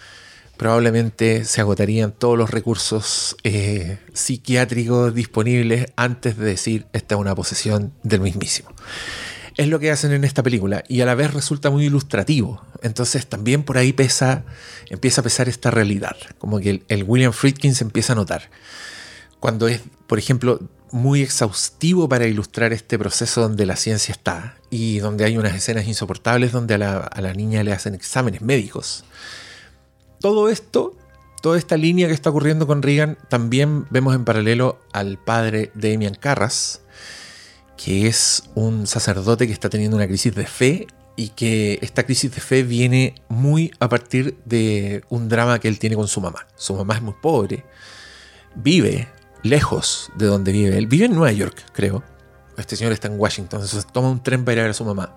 probablemente se agotarían todos los recursos eh, psiquiátricos disponibles antes de decir esta es una posesión del mismísimo. Es lo que hacen en esta película y a la vez resulta muy ilustrativo. Entonces también por ahí empieza a pesar esta realidad, como que el, William Friedkin se empieza a notar. Cuando es, por ejemplo, muy exhaustivo para ilustrar este proceso donde la ciencia está y donde hay unas escenas insoportables donde a la niña le hacen exámenes médicos. Todo esto, toda esta línea que está ocurriendo con Reagan, también vemos en paralelo al padre de Damian Carras, que es un sacerdote que está teniendo una crisis de fe y que esta crisis de fe viene muy a partir de un drama que él tiene con su mamá. Su mamá es muy pobre, vive lejos de donde vive él. Vive en Nueva York, creo. Este señor está en Washington, entonces toma un tren para ir a ver a su mamá.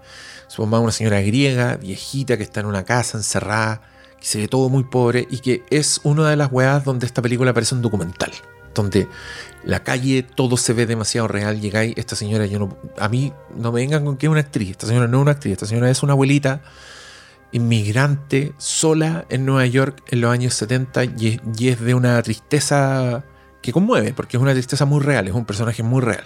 Su mamá es una señora griega, viejita, que está en una casa encerrada, que se ve todo muy pobre y que es una de las weas donde esta película parece un documental. Donde la calle todo se ve demasiado real. Llegáis, esta señora, yo no. A mí no me vengan con que es una actriz. Esta señora no es una actriz, esta señora es una abuelita inmigrante sola en Nueva York en los años 70 y es, y es de una tristeza que conmueve, porque es una tristeza muy real, es un personaje muy real.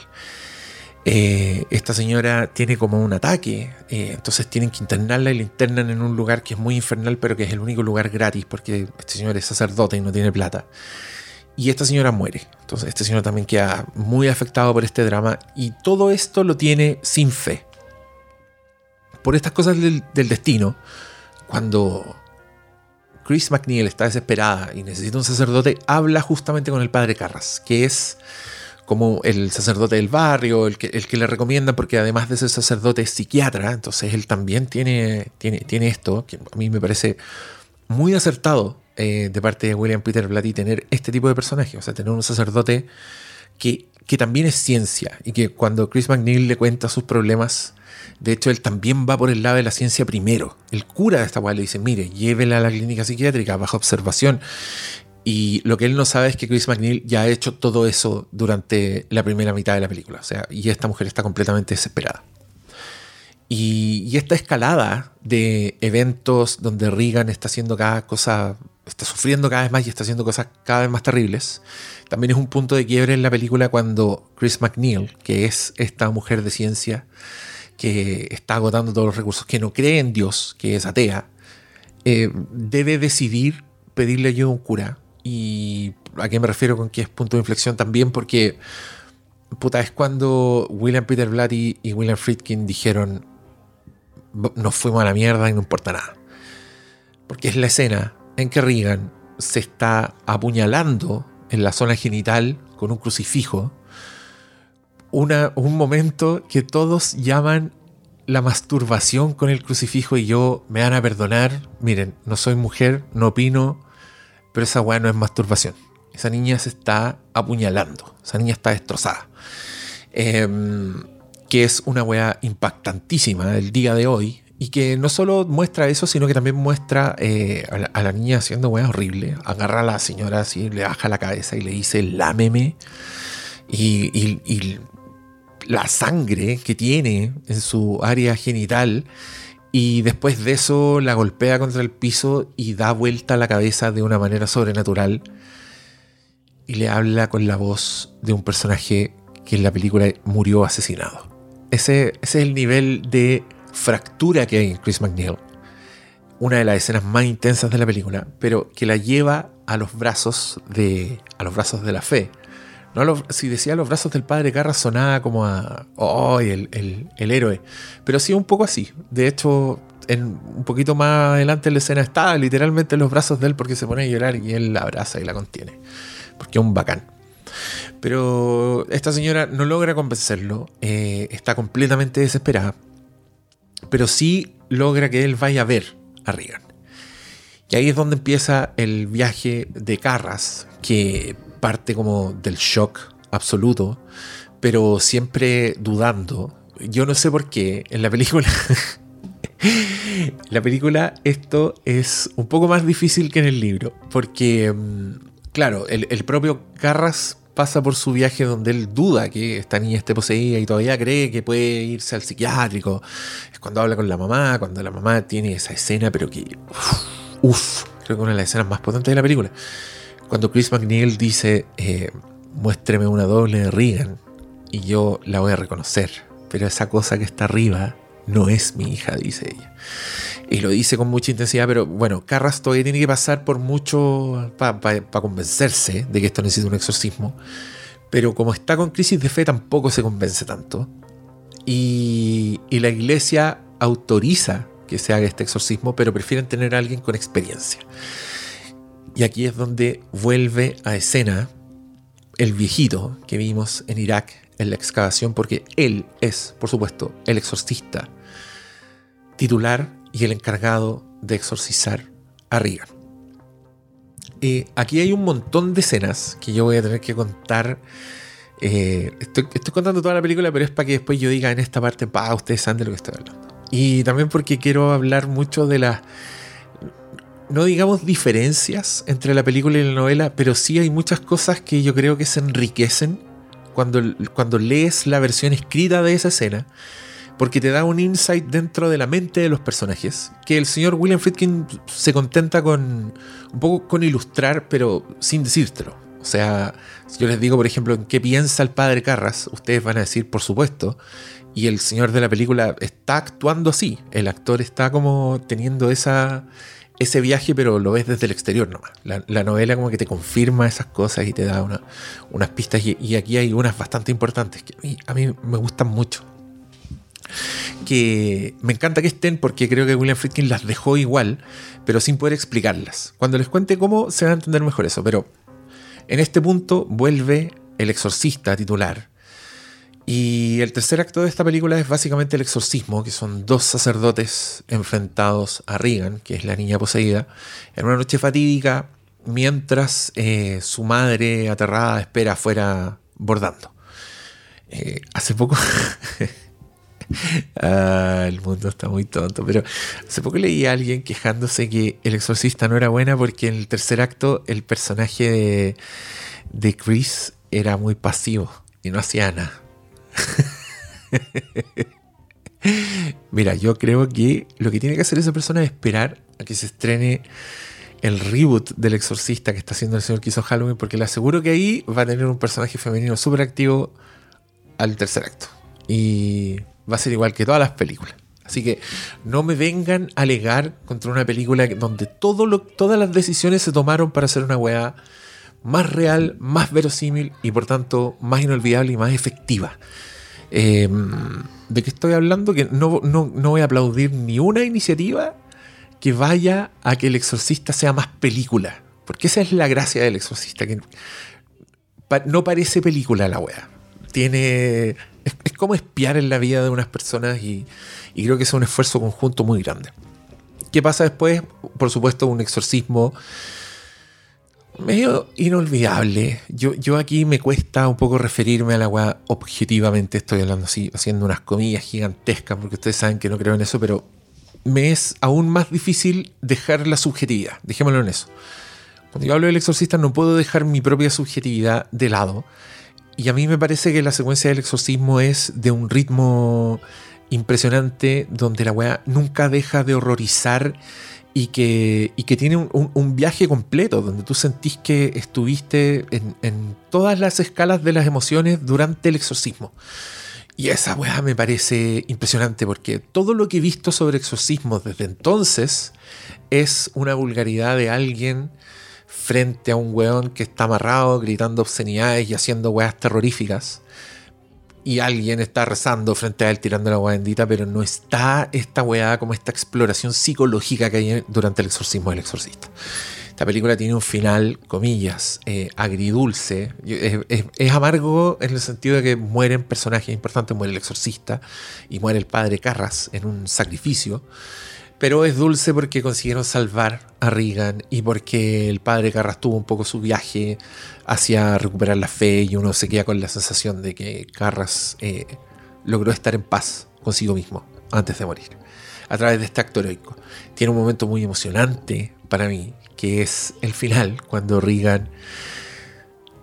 Eh, esta señora tiene como un ataque, eh, entonces tienen que internarla y la internan en un lugar que es muy infernal, pero que es el único lugar gratis, porque este señor es sacerdote y no tiene plata. Y esta señora muere. Entonces este señor también queda muy afectado por este drama y todo esto lo tiene sin fe. por estas cosas del, del destino, cuando Chris McNeil está desesperada y necesita un sacerdote, habla justamente con el padre Carras, que es como el sacerdote del barrio, el que, el que le recomienda, porque además de ser sacerdote es psiquiatra, entonces él también tiene, tiene, tiene esto, que a mí me parece muy acertado eh, de parte de William Peter Blatty tener este tipo de personaje, o sea, tener un sacerdote que, que también es ciencia y que cuando Chris McNeil le cuenta sus problemas, de hecho, él también va por el lado de la ciencia primero. El cura de esta weá le dice, mire, llévela a la clínica psiquiátrica bajo observación. Y lo que él no sabe es que Chris McNeil ya ha hecho todo eso durante la primera mitad de la película. O sea, y esta mujer está completamente desesperada. Y, esta escalada de eventos donde Regan está haciendo cada cosa, está sufriendo cada vez más y está haciendo cosas cada vez más terribles, también es un punto de quiebre en la película cuando Chris McNeil, que es esta mujer de ciencia, que está agotando todos los recursos, que no cree en Dios, que es atea, eh, debe decidir pedirle ayuda a un cura. ¿Y a qué me refiero con que es punto de inflexión también? Porque, puta, es cuando William Peter Blatty y William Friedkin dijeron, nos fuimos a la mierda y no importa nada. Porque es la escena en que Regan se está apuñalando en la zona genital con un crucifijo un momento que todos llaman la masturbación con el crucifijo y yo me van a perdonar. Miren, no soy mujer, no opino, pero esa weá no es masturbación. Esa niña se está apuñalando, esa niña está destrozada. Eh, que es una weá impactantísima del día de hoy y que no solo muestra eso, sino que también muestra eh, a, la, niña haciendo weá horrible. Agarra a la señora así, le baja la cabeza y le dice lámeme. Y, y la sangre que tiene en su área genital y después de eso la golpea contra el piso y da vuelta la cabeza de una manera sobrenatural y le habla con la voz de un personaje que en la película murió asesinado. Ese, ese es el nivel de fractura que hay en Chris McNeil. Una de las escenas más intensas de la película, pero que la lleva a los brazos de, a los brazos de la fe no si decía los brazos del padre Carras sonaba como a. ¡Oh! El, el, el, héroe. Pero sí, un poco así. De hecho, en, un poquito más adelante en la escena está literalmente en los brazos de él porque se pone a llorar y él la abraza y la contiene. Porque es un bacán. Pero esta señora no logra convencerlo. Eh, está completamente desesperada. Pero sí logra que él vaya a ver a Regan. Y ahí es donde empieza el viaje de Carras, que parte como del shock absoluto, pero siempre dudando. Yo no sé por qué en la película... la película esto es un poco más difícil que en el libro, porque, claro, el, propio Carras pasa por su viaje donde él duda que esta niña esté poseída y todavía cree que puede irse al psiquiátrico. Es cuando habla con la mamá, cuando la mamá tiene esa escena, pero que... Uff, creo que una de las escenas más potentes de la película. Cuando Chris McNeil dice, eh, muéstreme una doble de Regan y yo la voy a reconocer, pero esa cosa que está arriba no es mi hija, dice ella. Y lo dice con mucha intensidad, pero bueno, Carras todavía tiene que pasar por mucho para pa, convencerse de que esto necesita un exorcismo. Pero como está con crisis de fe, tampoco se convence tanto. Y, y la iglesia autoriza que se haga este exorcismo, pero prefieren tener a alguien con experiencia. Y aquí es donde vuelve a escena el viejito que vimos en Irak en la excavación, porque él es, por supuesto, el exorcista titular y el encargado de exorcizar a Regan. Eh, aquí hay un montón de escenas que yo voy a tener que contar. Eh, estoy, estoy, contando toda la película, pero es para que después yo diga en esta parte, pa, ustedes saben de lo que estoy hablando. Y también porque quiero hablar mucho de la no digamos diferencias entre la película y la novela, pero sí hay muchas cosas que yo creo que se enriquecen cuando, cuando lees la versión escrita de esa escena, porque te da un insight dentro de la mente de los personajes, que el señor William Friedkin se contenta con un poco con ilustrar, pero sin decírtelo. O sea, si yo les digo, por ejemplo, en qué piensa el padre Carras, ustedes van a decir, por supuesto, y el señor de la película está actuando así. El actor está como teniendo esa, ese viaje, pero lo ves desde el exterior nomás. La, la novela como que te confirma esas cosas y te da una, unas pistas. Y, aquí hay unas bastante importantes que a mí, a mí me gustan mucho. que me encanta que estén porque creo que William Friedkin las dejó igual, pero sin poder explicarlas. Cuando les cuente cómo, se va a entender mejor eso. Pero en este punto vuelve el exorcista titular. Y el tercer acto de esta película es básicamente el exorcismo, que son dos sacerdotes enfrentados a Regan, que es la niña poseída, en una noche fatídica, mientras eh, su madre aterrada espera afuera bordando. Eh, hace poco... ah, el mundo está muy tonto, pero hace poco leí a alguien quejándose que El Exorcista no era buena porque en el tercer acto el personaje de, de Chris era muy pasivo y no hacía nada. Mira, yo creo que lo que tiene que hacer esa persona es esperar a que se estrene el reboot del exorcista que está haciendo el señor que Halloween, porque le aseguro que ahí va a tener un personaje femenino súper activo al tercer acto. Y va a ser igual que todas las películas. Así que no me vengan a alegar contra una película donde todas las decisiones se tomaron para hacer una weá más real, más verosímil y por tanto más inolvidable y más efectiva. Eh, ¿De qué estoy hablando? Que no, no, no voy a aplaudir ni una iniciativa que vaya a que el exorcista sea más película. Porque esa es la gracia del exorcista, que no parece película la wea. Tiene. Es, es, como espiar en la vida de unas personas y, y, creo que es un esfuerzo conjunto muy grande. ¿Qué pasa después? Por supuesto, un exorcismo medio inolvidable. Yo, yo aquí me cuesta un poco referirme a la wea objetivamente. Estoy hablando así, haciendo unas comillas gigantescas, porque ustedes saben que no creo en eso, pero me es aún más difícil dejar la subjetividad. Dejémoslo en eso. Cuando yo hablo del exorcista no puedo dejar mi propia subjetividad de lado. Y a mí me parece que la secuencia del exorcismo es de un ritmo impresionante donde la weá nunca deja de horrorizar y que, y que tiene un, un, viaje completo donde tú sentís que estuviste en, en todas las escalas de las emociones durante el exorcismo. Y esa weá me parece impresionante porque todo lo que he visto sobre exorcismos desde entonces es una vulgaridad de alguien frente a un weón que está amarrado, gritando obscenidades y haciendo weas terroríficas. Y alguien está rezando frente a él tirando la weá bendita, pero no está esta weá como esta exploración psicológica que hay durante el exorcismo del exorcista. Esta película tiene un final, comillas, eh, agridulce. Es, es, es, amargo en el sentido de que mueren personajes importantes, muere el exorcista y muere el padre Carras en un sacrificio. Pero es dulce porque consiguieron salvar a Regan y porque el padre Carras tuvo un poco su viaje hacia recuperar la fe y uno se queda con la sensación de que Carras eh, logró estar en paz consigo mismo antes de morir a través de este acto heroico. Tiene un momento muy emocionante para mí, que es el final, cuando Regan,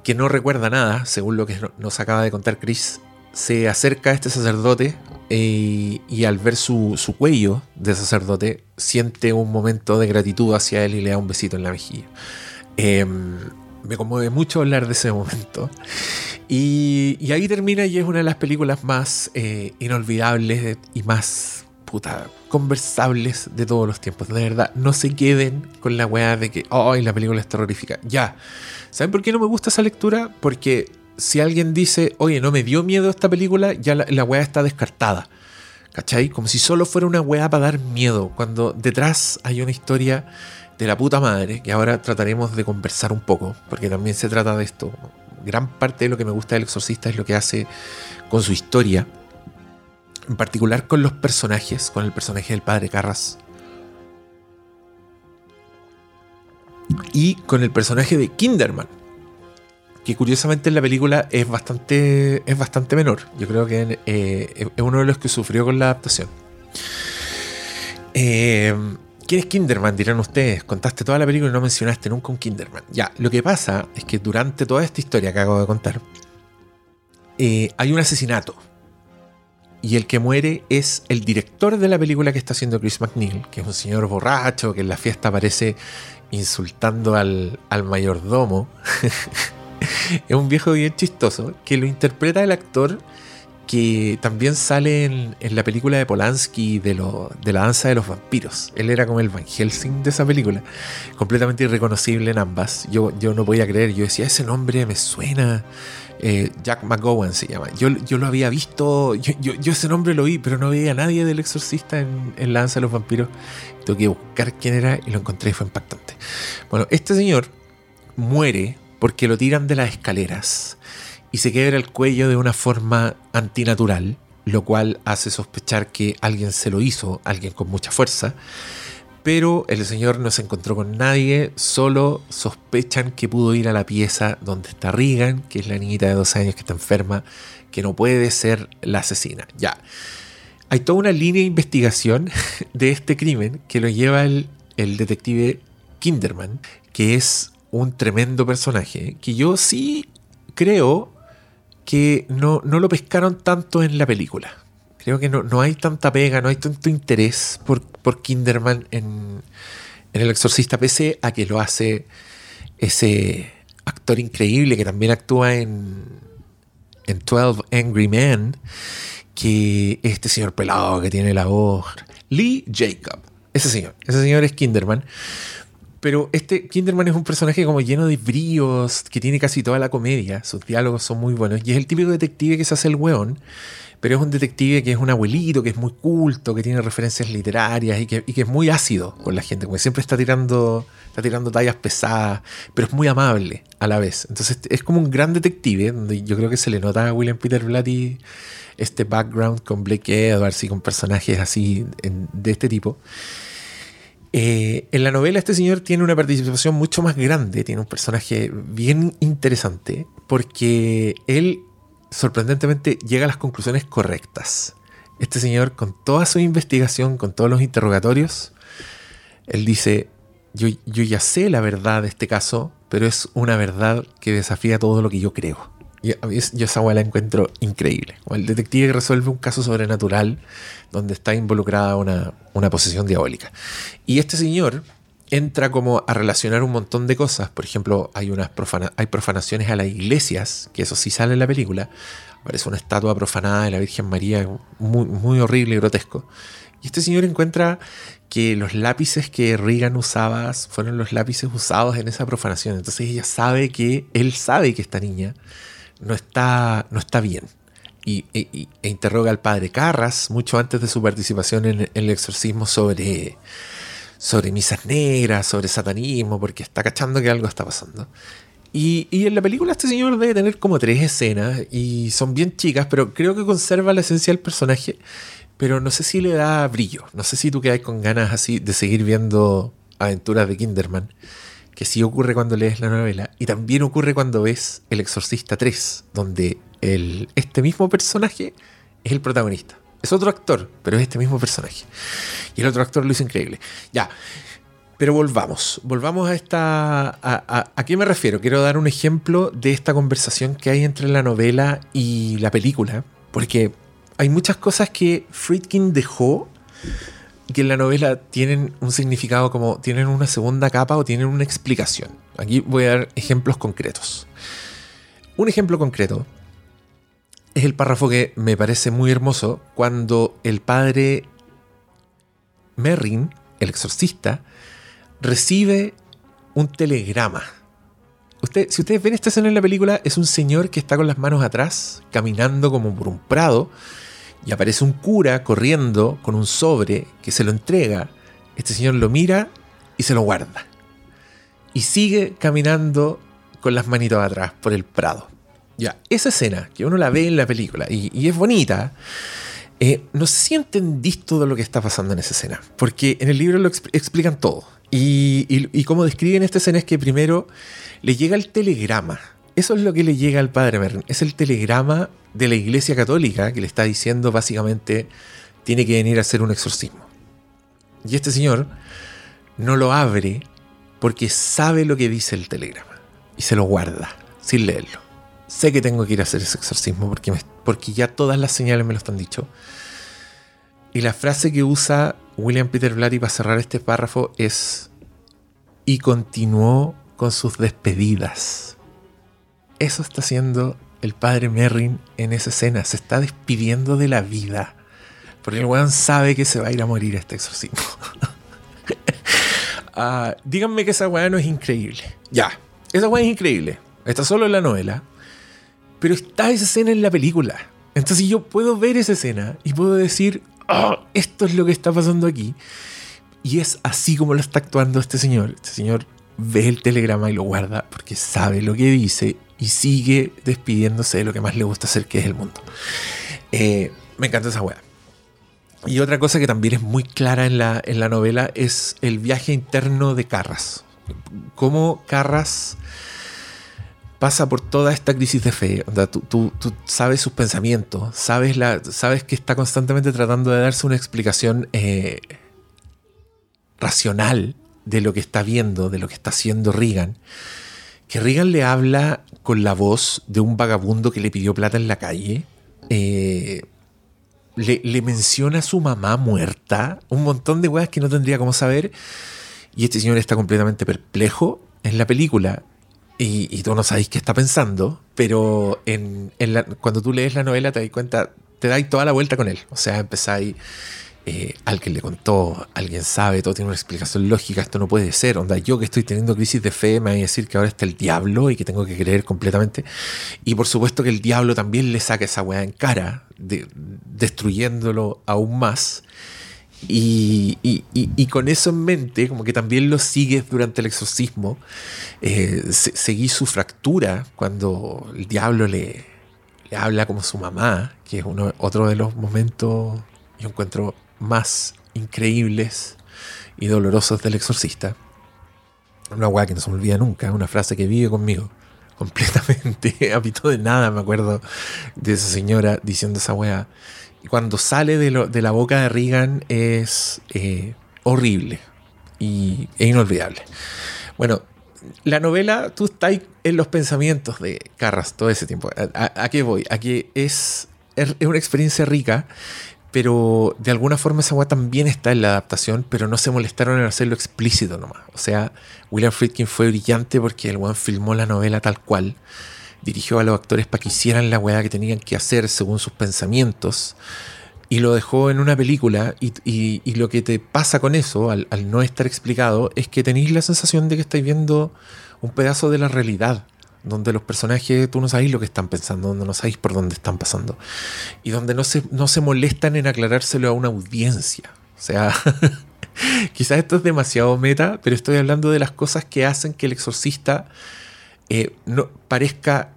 que no recuerda nada, según lo que nos acaba de contar Chris, se acerca a este sacerdote eh, y al ver su, su, cuello de sacerdote, siente un momento de gratitud hacia él y le da un besito en la mejilla. Eh, me conmueve mucho hablar de ese momento. Y, ahí termina y es una de las películas más eh, inolvidables y más puta, conversables de todos los tiempos. De verdad, no se queden con la weá de que, oh, la película es terrorífica. Ya. ¿Saben por qué no me gusta esa lectura? Porque si alguien dice, oye, no me dio miedo esta película, ya la, la weá está descartada. ¿Cachai? Como si solo fuera una weá para dar miedo, cuando detrás hay una historia de la puta madre, que ahora trataremos de conversar un poco, porque también se trata de esto. Gran parte de lo que me gusta del exorcista es lo que hace con su historia, en particular con los personajes, con el personaje del padre Carras. Y con el personaje de Kinderman, que curiosamente en la película es bastante, es bastante menor. Yo creo que eh, es uno de los que sufrió con la adaptación. Eh, ¿Quién es Kinderman? Dirán ustedes. Contaste toda la película y no mencionaste nunca un Kinderman. Ya, lo que pasa es que durante toda esta historia que acabo de contar, eh, hay un asesinato. Y el que muere es el director de la película que está haciendo Chris McNeil, que es un señor borracho que en la fiesta aparece insultando al, al mayordomo. es un viejo bien chistoso que lo interpreta el actor que también sale en, en la película de Polanski de, lo, de la danza de los vampiros. Él era como el Van Helsing de esa película, completamente irreconocible en ambas. Yo, yo no podía creer, yo decía, ese nombre me suena. Eh, Jack McGowan se llama. Yo, yo lo había visto, yo, yo, ese nombre lo vi, pero no veía a nadie del exorcista en, en La danza de los vampiros. Tuve que buscar quién era y lo encontré y fue impactante. Bueno, este señor muere porque lo tiran de las escaleras y se quebra el cuello de una forma antinatural, lo cual hace sospechar que alguien se lo hizo, alguien con mucha fuerza. Pero el señor no se encontró con nadie, solo sospechan que pudo ir a la pieza donde está Regan, que es la niñita de dos años que está enferma, que no puede ser la asesina. Ya. Hay toda una línea de investigación de este crimen que lo lleva el, el detective Kinderman, que es un tremendo personaje, que yo sí creo que no, no lo pescaron tanto en la película. Creo que no, no hay tanta pega, no hay tanto interés por, por Kinderman en, en El Exorcista, pese a que lo hace ese actor increíble que también actúa en, en 12 Angry Men, que este señor pelado que tiene la voz, Lee Jacob, ese señor, ese señor es Kinderman. Pero este Kinderman es un personaje como lleno de bríos, que tiene casi toda la comedia, sus diálogos son muy buenos, y es el típico detective que se hace el weón, pero es un detective que es un abuelito, que es muy culto, que tiene referencias literarias y que, es muy ácido con la gente, como siempre está tirando, está tirando tallas pesadas, pero es muy amable a la vez. Entonces es como un gran detective, donde yo creo que se le nota a William Peter Blatty este background con Blake Edwards y con personajes así de este tipo. Eh, en la novela este señor tiene una participación mucho más grande, tiene un personaje bien interesante, porque él sorprendentemente llega a las conclusiones correctas. Este señor, con toda su investigación, con todos los interrogatorios, él dice, yo, yo ya sé la verdad de este caso, pero es una verdad que desafía todo lo que yo creo. Y yo esa weá la encuentro increíble. El detective que resuelve un caso sobrenatural donde está involucrada una, una posesión diabólica. Y este señor entra como a relacionar un montón de cosas. Por ejemplo, hay, unas profana hay profanaciones a las iglesias, que eso sí sale en la película. Aparece una estatua profanada de la Virgen María, muy, muy horrible y grotesco. Y este señor encuentra que los lápices que Regan usaba fueron los lápices usados en esa profanación. Entonces ella sabe que, él sabe que esta niña no está, no está bien. Y, e, interroga al padre Carras mucho antes de su participación en, en, el exorcismo sobre, sobre misas negras, sobre satanismo, porque está cachando que algo está pasando. Y, y, en la película este señor debe tener como tres escenas y son bien chicas, pero creo que conserva la esencia del personaje, pero no sé si le da brillo. No sé si tú quedas con ganas así de seguir viendo aventuras de Kinderman que sí ocurre cuando lees la novela, y también ocurre cuando ves El Exorcista 3, donde el, este mismo personaje es el protagonista. Es otro actor, pero es este mismo personaje. Y el otro actor lo hizo increíble. Ya, pero volvamos, volvamos a esta... A, a, ¿A qué me refiero? Quiero dar un ejemplo de esta conversación que hay entre la novela y la película, porque hay muchas cosas que Friedkin dejó que en la novela tienen un significado como tienen una segunda capa o tienen una explicación. Aquí voy a dar ejemplos concretos. Un ejemplo concreto es el párrafo que me parece muy hermoso cuando el padre Merrin, el exorcista, recibe un telegrama. Usted, si ustedes ven esta escena en la película, es un señor que está con las manos atrás, caminando como por un prado, y aparece un cura corriendo con un sobre que se lo entrega. Este señor lo mira y se lo guarda. Y sigue caminando con las manitos atrás por el prado. Ya, esa escena que uno la ve en la película y, es bonita, eh, no sé si entendís todo lo que está pasando en esa escena, porque en el libro lo exp explican todo. Y, y, y como describen esta escena es que primero le llega el telegrama. Eso es lo que le llega al padre Merlin. Es el telegrama de la Iglesia Católica que le está diciendo básicamente tiene que venir a hacer un exorcismo. Y este señor no lo abre porque sabe lo que dice el telegrama y se lo guarda sin leerlo. Sé que tengo que ir a hacer ese exorcismo porque, porque ya todas las señales me lo están dicho. Y la frase que usa William Peter Blatty para cerrar este párrafo es y continuó con sus despedidas. Eso está haciendo el padre Merrin en esa escena. Se está despidiendo de la vida. Porque el weón sabe que se va a ir a morir este exorcismo. Ah, díganme que esa weá no es increíble. Ya, esa weá es increíble. Está solo en la novela. Pero está esa escena en la película. Entonces yo puedo ver esa escena y puedo decir, "Ah, esto es lo que está pasando aquí. Y es así como lo está actuando este señor. Este señor ve el telegrama y lo guarda porque sabe lo que dice y sigue despidiéndose de lo que más le gusta hacer, que es el mundo. Eh, me encanta esa weá. Y otra cosa que también es muy clara en la, en la novela es el viaje interno de Carras. Cómo Carras pasa por toda esta crisis de fe. Onda, tú, tú- tú sabes sus pensamientos, sabes, la, sabes que está constantemente tratando de darse una explicación eh, racional de lo que está viendo, de lo que está haciendo Regan. Que Regan le habla con la voz de un vagabundo que le pidió plata en la calle. Eh, le, menciona a su mamá muerta, un montón de weas que no tendría cómo saber. Y este señor está completamente perplejo en la película. Y, y tú no sabéis qué está pensando, pero cuando tú lees la novela te das cuenta, te dais toda la vuelta con él. O sea, empezáis, eh, alguien le contó, alguien sabe, todo tiene una explicación lógica, esto no puede ser. Onda, yo que estoy teniendo crisis de fe, me voy a decir que ahora está el diablo y que tengo que creer completamente. Y por supuesto que el diablo también le saca esa weá en cara, de- destruyéndolo aún más. Y, y- y- con eso en mente, como que también lo sigues durante el exorcismo, eh, se- seguí su fractura cuando el diablo le, le habla como su mamá, que es uno, otro de los momentos, yo encuentro, más increíbles y dolorosos del exorcista. Una weá que no se me olvida nunca, una frase que vive conmigo completamente, a pito de nada me acuerdo de esa señora diciendo esa weá. Cuando sale de, la boca de Regan es eh, horrible y es inolvidable. Bueno, la novela, tú estás en los pensamientos de Carras todo ese tiempo. ¿A, a- a qué voy? A que es, es una experiencia rica, pero de alguna forma esa weá también está en la adaptación, pero no se molestaron en hacerlo explícito nomás. O sea, William Friedkin fue brillante porque el weón filmó la novela tal cual, dirigió a los actores para que hicieran la weá que tenían que hacer según sus pensamientos y lo dejó en una película y, y- y lo que te pasa con eso, al, al no estar explicado, es que tenéis la sensación de que estáis viendo un pedazo de la realidad, donde los personajes tú no sabéis lo que están pensando, donde no sabéis por dónde están pasando, y donde no se, no se molestan en aclarárselo a una audiencia. O sea, quizás esto es demasiado meta, pero estoy hablando de las cosas que hacen que el exorcista eh, no, parezca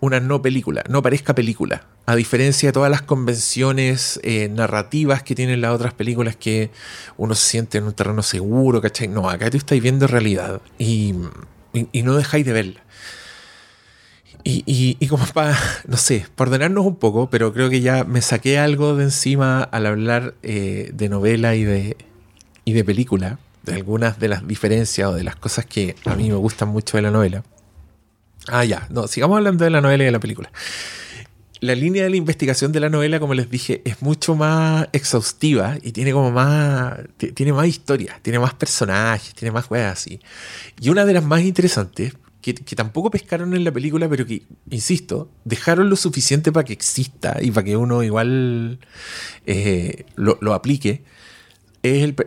una no película, no parezca película. A diferencia de todas las convenciones eh, narrativas que tienen las otras películas que uno se siente en un terreno seguro, ¿cachai? No, acá tú estáis viendo realidad y, y- y no dejáis de verla. Y, y- como para, no sé, para ordenarnos un poco, pero creo que ya me saqué algo de encima al hablar eh, de novela y de, y de película, de algunas de las diferencias o de las cosas que a mí me gustan mucho de la novela. Ah, ya, no, sigamos hablando de la novela y de la película. La línea de la investigación de la novela, como les dije, es mucho más exhaustiva y tiene como más. ti- Tiene más historia, tiene más personajes, tiene más weas así. Y una de las más interesantes, que, tampoco pescaron en la película, pero que, insisto, dejaron lo suficiente para que exista y para que uno igual eh, lo, aplique,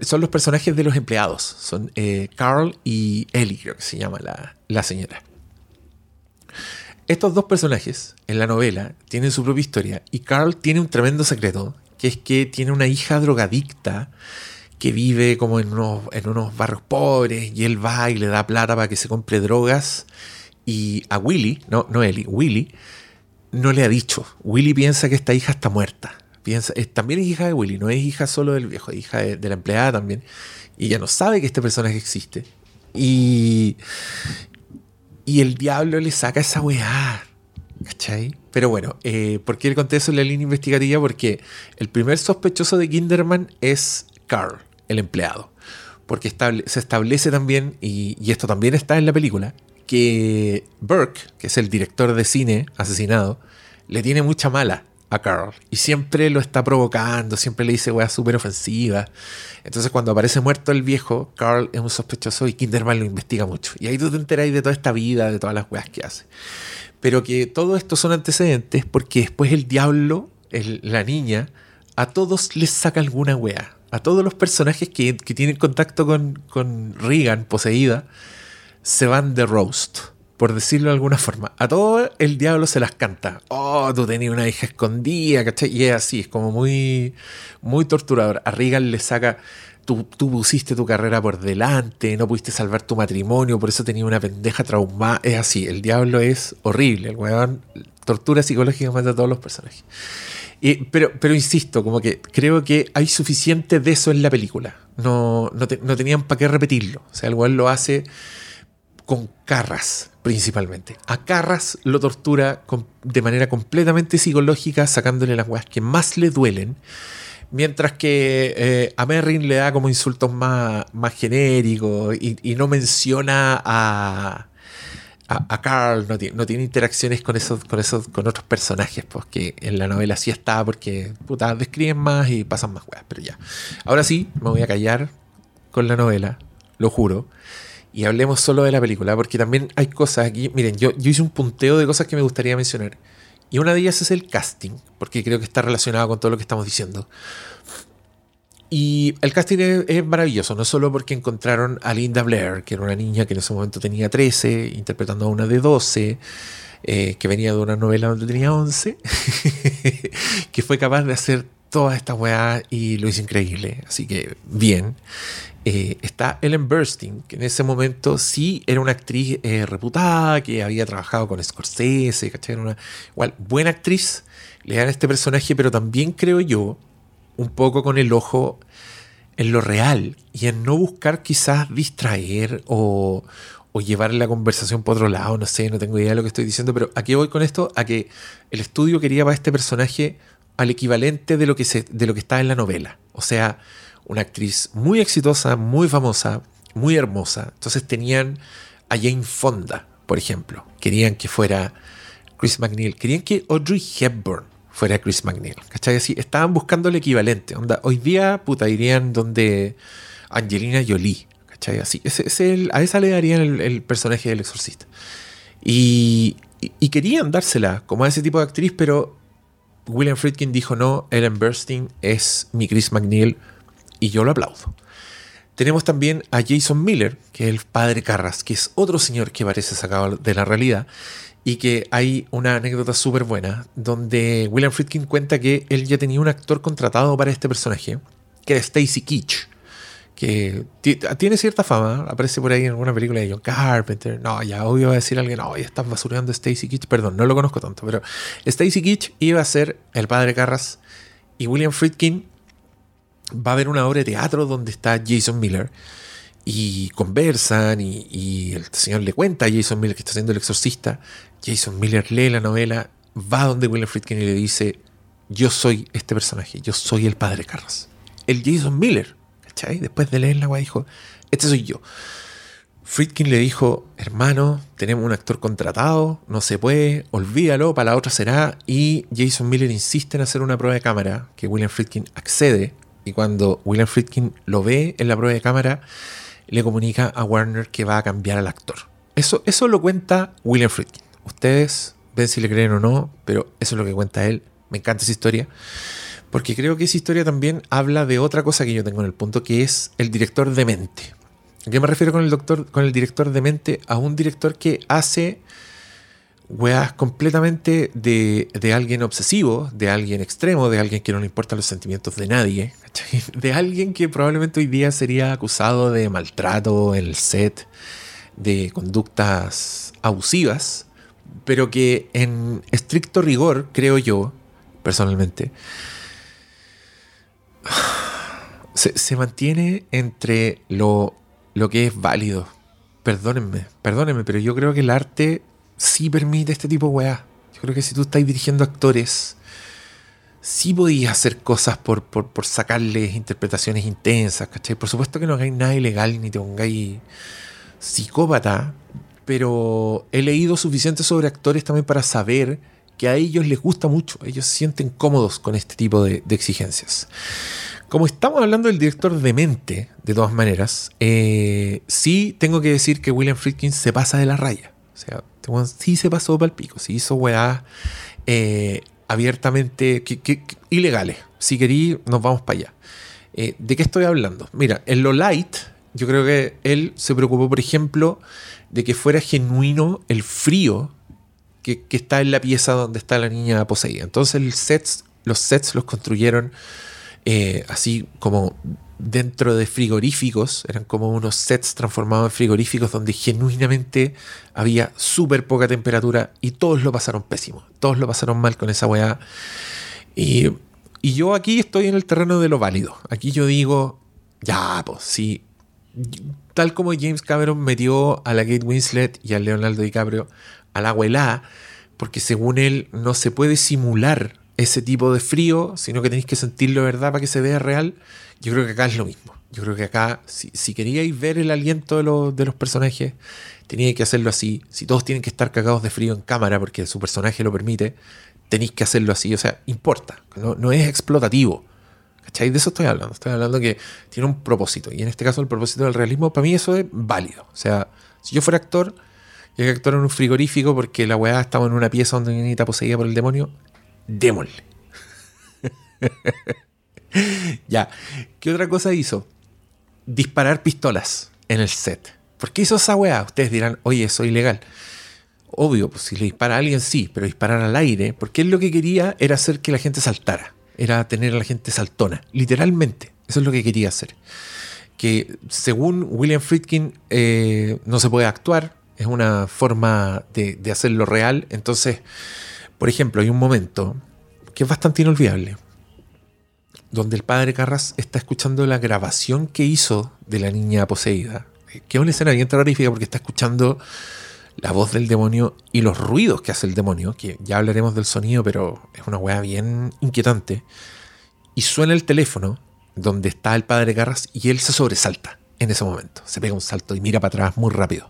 son los personajes de los empleados. Son eh, Carl y Ellie, creo que se llama la, la señora. Estos dos personajes en la novela tienen su propia historia y Carl tiene un tremendo secreto, que es que tiene una hija drogadicta que vive como en unos, en unos barrios pobres y él va y le da plata para que se compre drogas y a Willy, no, no Ellie, Willy no le ha dicho. Willy piensa que esta hija está muerta. Piensa, también es hija de Willy, no es hija solo del viejo, es hija de, de la empleada también. Y ella no sabe que este personaje existe. Y, y el diablo le saca esa weá. ¿Cachai? Pero bueno, eh, ¿por qué le conté eso en la línea investigativa? Porque el primer sospechoso de Kinderman es Carl, el empleado. Porque se establece también, y, esto también está en la película, que Burke, que es el director de cine asesinado, le tiene mucha mala a Carl. Y siempre lo está provocando, siempre le dice weas súper ofensivas. Entonces cuando aparece muerto el viejo, Carl es un sospechoso y Kinderman lo investiga mucho. Y ahí tú te enteráis de toda esta vida, de todas las weas que hace. Pero que todo esto son antecedentes porque después el diablo, la niña, a todos les saca alguna wea. A todos los personajes que, que tienen contacto con, con Regan poseída, se van de roast, por decirlo de alguna forma. A todo el diablo se las canta. Oh, tú tenías una hija escondida, ¿cachai? Y es así, es como muy, muy torturador. A Regan le saca, tú, tú pusiste tu carrera por delante, no pudiste salvar tu matrimonio, por eso tenías una pendeja traumada. Es así, el diablo es horrible, el weón tortura psicológicamente a todos los personajes. Pero, insisto, como que creo que hay suficiente de eso en la película. No, no, no tenían para qué repetirlo. O sea, el weón lo hace con Carras, principalmente. A Carras lo tortura de manera completamente psicológica, sacándole las weas que más le duelen. Mientras que eh, a Merrin le da como insultos más, más genéricos y no menciona a, a, Carl, no tiene, interacciones con esos, con esos, con otros personajes, pues que en la novela sí está, porque puta, describen más y pasan más weas, pero ya. Ahora sí, me voy a callar con la novela, lo juro. Y hablemos solo de la película, porque también hay cosas aquí. Miren, yo hice un punteo de cosas que me gustaría mencionar. Y una de ellas es el casting, porque creo que está relacionado con todo lo que estamos diciendo. Y el casting es, maravilloso, no solo porque encontraron a Linda Blair, que era una niña que en ese momento tenía 13, interpretando a una de 12, eh, que venía de una novela donde tenía 11, que fue capaz de hacer toda esta weá y lo hizo increíble. Así que bien. Eh, está Ellen Burstyn, que en ese momento sí era una actriz eh, reputada, que había trabajado con Scorsese, ¿cachai? Era una igual, buena actriz. Le dan este personaje, pero también creo yo, un poco con el ojo en lo real y en no buscar quizás distraer o, llevar la conversación por otro lado, no sé, no tengo idea de lo que estoy diciendo, pero ¿a qué voy con esto? A que el estudio quería para este personaje al equivalente de lo que, se, de lo que está en la novela. O sea, una actriz muy exitosa, muy famosa, muy hermosa. Entonces tenían a Jane Fonda, por ejemplo. Querían que fuera Chris McNeil. Querían que Audrey Hepburn fuera Chris McNeil. ¿Cachai? Así, estaban buscando el equivalente. Onda, hoy día, puta, irían donde Angelina Jolie. ¿Cachai? Así, ese, ese el- a esa le darían el, personaje del exorcista. Y querían dársela como a ese tipo de actriz, pero William Friedkin dijo no, Ellen Burstyn es mi Chris McNeil y yo lo aplaudo. Tenemos también a Jason Miller, que es el padre Carras, que es otro señor que parece sacado de la realidad y que hay una anécdota súper buena donde William Friedkin cuenta que él ya tenía un actor contratado para este personaje, que era Stacy Keach, que ti- tiene cierta fama, aparece por ahí en alguna película de John Carpenter. No, ya obvio va a decir alguien, no, ya estás basureando a Stacy Keach, perdón, no lo conozco tanto, pero Stacy Keach iba a ser el padre Carras y William Friedkin va a haber una obra de teatro donde está Jason Miller y conversan y, el señor le cuenta a Jason Miller que está haciendo el exorcista. Jason Miller lee la novela, va donde William Friedkin y le dice, yo soy este personaje, yo soy el padre Carras. El Jason Miller, ¿cachai? Después de leer la weá dijo, este soy yo. Friedkin le dijo, hermano, tenemos un actor contratado, no se puede, olvídalo, para la otra será. Y Jason Miller insiste en hacer una prueba de cámara, que William Friedkin accede. Y cuando William Friedkin lo ve en la prueba de cámara, le comunica a Warner que va a cambiar al actor. Eso, eso lo cuenta William Friedkin. Ustedes ven si le creen o no, pero eso es lo que cuenta él. Me encanta esa historia. Porque creo que esa historia también habla de otra cosa que yo tengo en el punto, que es el director de mente. ¿A qué me refiero con el, doctor, con el director de mente? A un director que hace weas completamente de, de alguien obsesivo, de alguien extremo, de alguien que no le importan los sentimientos de nadie, de alguien que probablemente hoy día sería acusado de maltrato en el set, de conductas abusivas, pero que en estricto rigor, creo yo, personalmente, se, se mantiene entre lo, lo que es válido. Perdónenme, perdónenme, pero yo creo que el arte sí permite este tipo de weá. Yo creo que si tú estás dirigiendo actores, sí podías hacer cosas por, por, por sacarles interpretaciones intensas, ¿cachai? Por supuesto que no hagáis nada ilegal ni te pongáis psicópata, pero he leído suficiente sobre actores también para saber que a ellos les gusta mucho, ellos se sienten cómodos con este tipo de, exigencias. Como estamos hablando del director de mente, de todas maneras, eh, sí tengo que decir que William Friedkin se pasa de la raya. O sea, este sí se pasó para el pico, sí hizo weá eh, abiertamente ilegales. Si querí, nos vamos para allá. Eh, ¿De qué estoy hablando? Mira, en lo light, yo creo que él se preocupó, por ejemplo, de que fuera genuino el frío que, que está en la pieza donde está la niña poseída. Entonces el sets, los sets los construyeron eh, así como dentro de frigoríficos, eran como unos sets transformados en frigoríficos donde genuinamente había súper poca temperatura y todos lo pasaron pésimo, todos lo pasaron mal con esa weá. Y, yo aquí estoy en el terreno de lo válido. Aquí yo digo, ya, pues sí, tal como James Cameron metió a la Kate Winslet y a Leonardo DiCaprio a la abuela, porque según él no se puede simular ese tipo de frío, sino que tenéis que sentirlo de verdad para que se vea real. Yo creo que acá es lo mismo. Yo creo que acá, si, si queríais ver el aliento de, los- de los personajes, teníais que hacerlo así. Si todos tienen que estar cagados de frío en cámara porque su personaje lo permite, tenéis que hacerlo así. O sea, importa. No, no es explotativo. ¿Cachai? De eso estoy hablando. Estoy hablando que tiene un propósito. Y en este caso, el propósito del realismo, para mí eso es válido. O sea, si yo fuera actor y hay que actuar en un frigorífico porque la weá estaba en una pieza donde niñita poseída por el demonio, démosle. ya. ¿Qué otra cosa hizo? Disparar pistolas en el set. ¿Por qué hizo esa weá? Ustedes dirán, oye, eso es ilegal. Obvio, pues si le dispara a alguien sí, pero disparar al aire, porque él lo que quería era hacer que la gente saltara, era tener a la gente saltona, literalmente, eso es lo que quería hacer. Que según William Friedkin eh, no se puede actuar, es una forma de, de hacerlo real, entonces, por ejemplo, hay un momento que es bastante inolvidable, donde el padre Carras está escuchando la grabación que hizo de la niña poseída, que es una escena bien terrorífica porque está escuchando la voz del demonio y los ruidos que hace el demonio, que ya hablaremos del sonido, pero es una weá bien inquietante. Y suena el teléfono donde está el padre Garras y él se sobresalta en ese momento. Se pega un salto y mira para atrás muy rápido.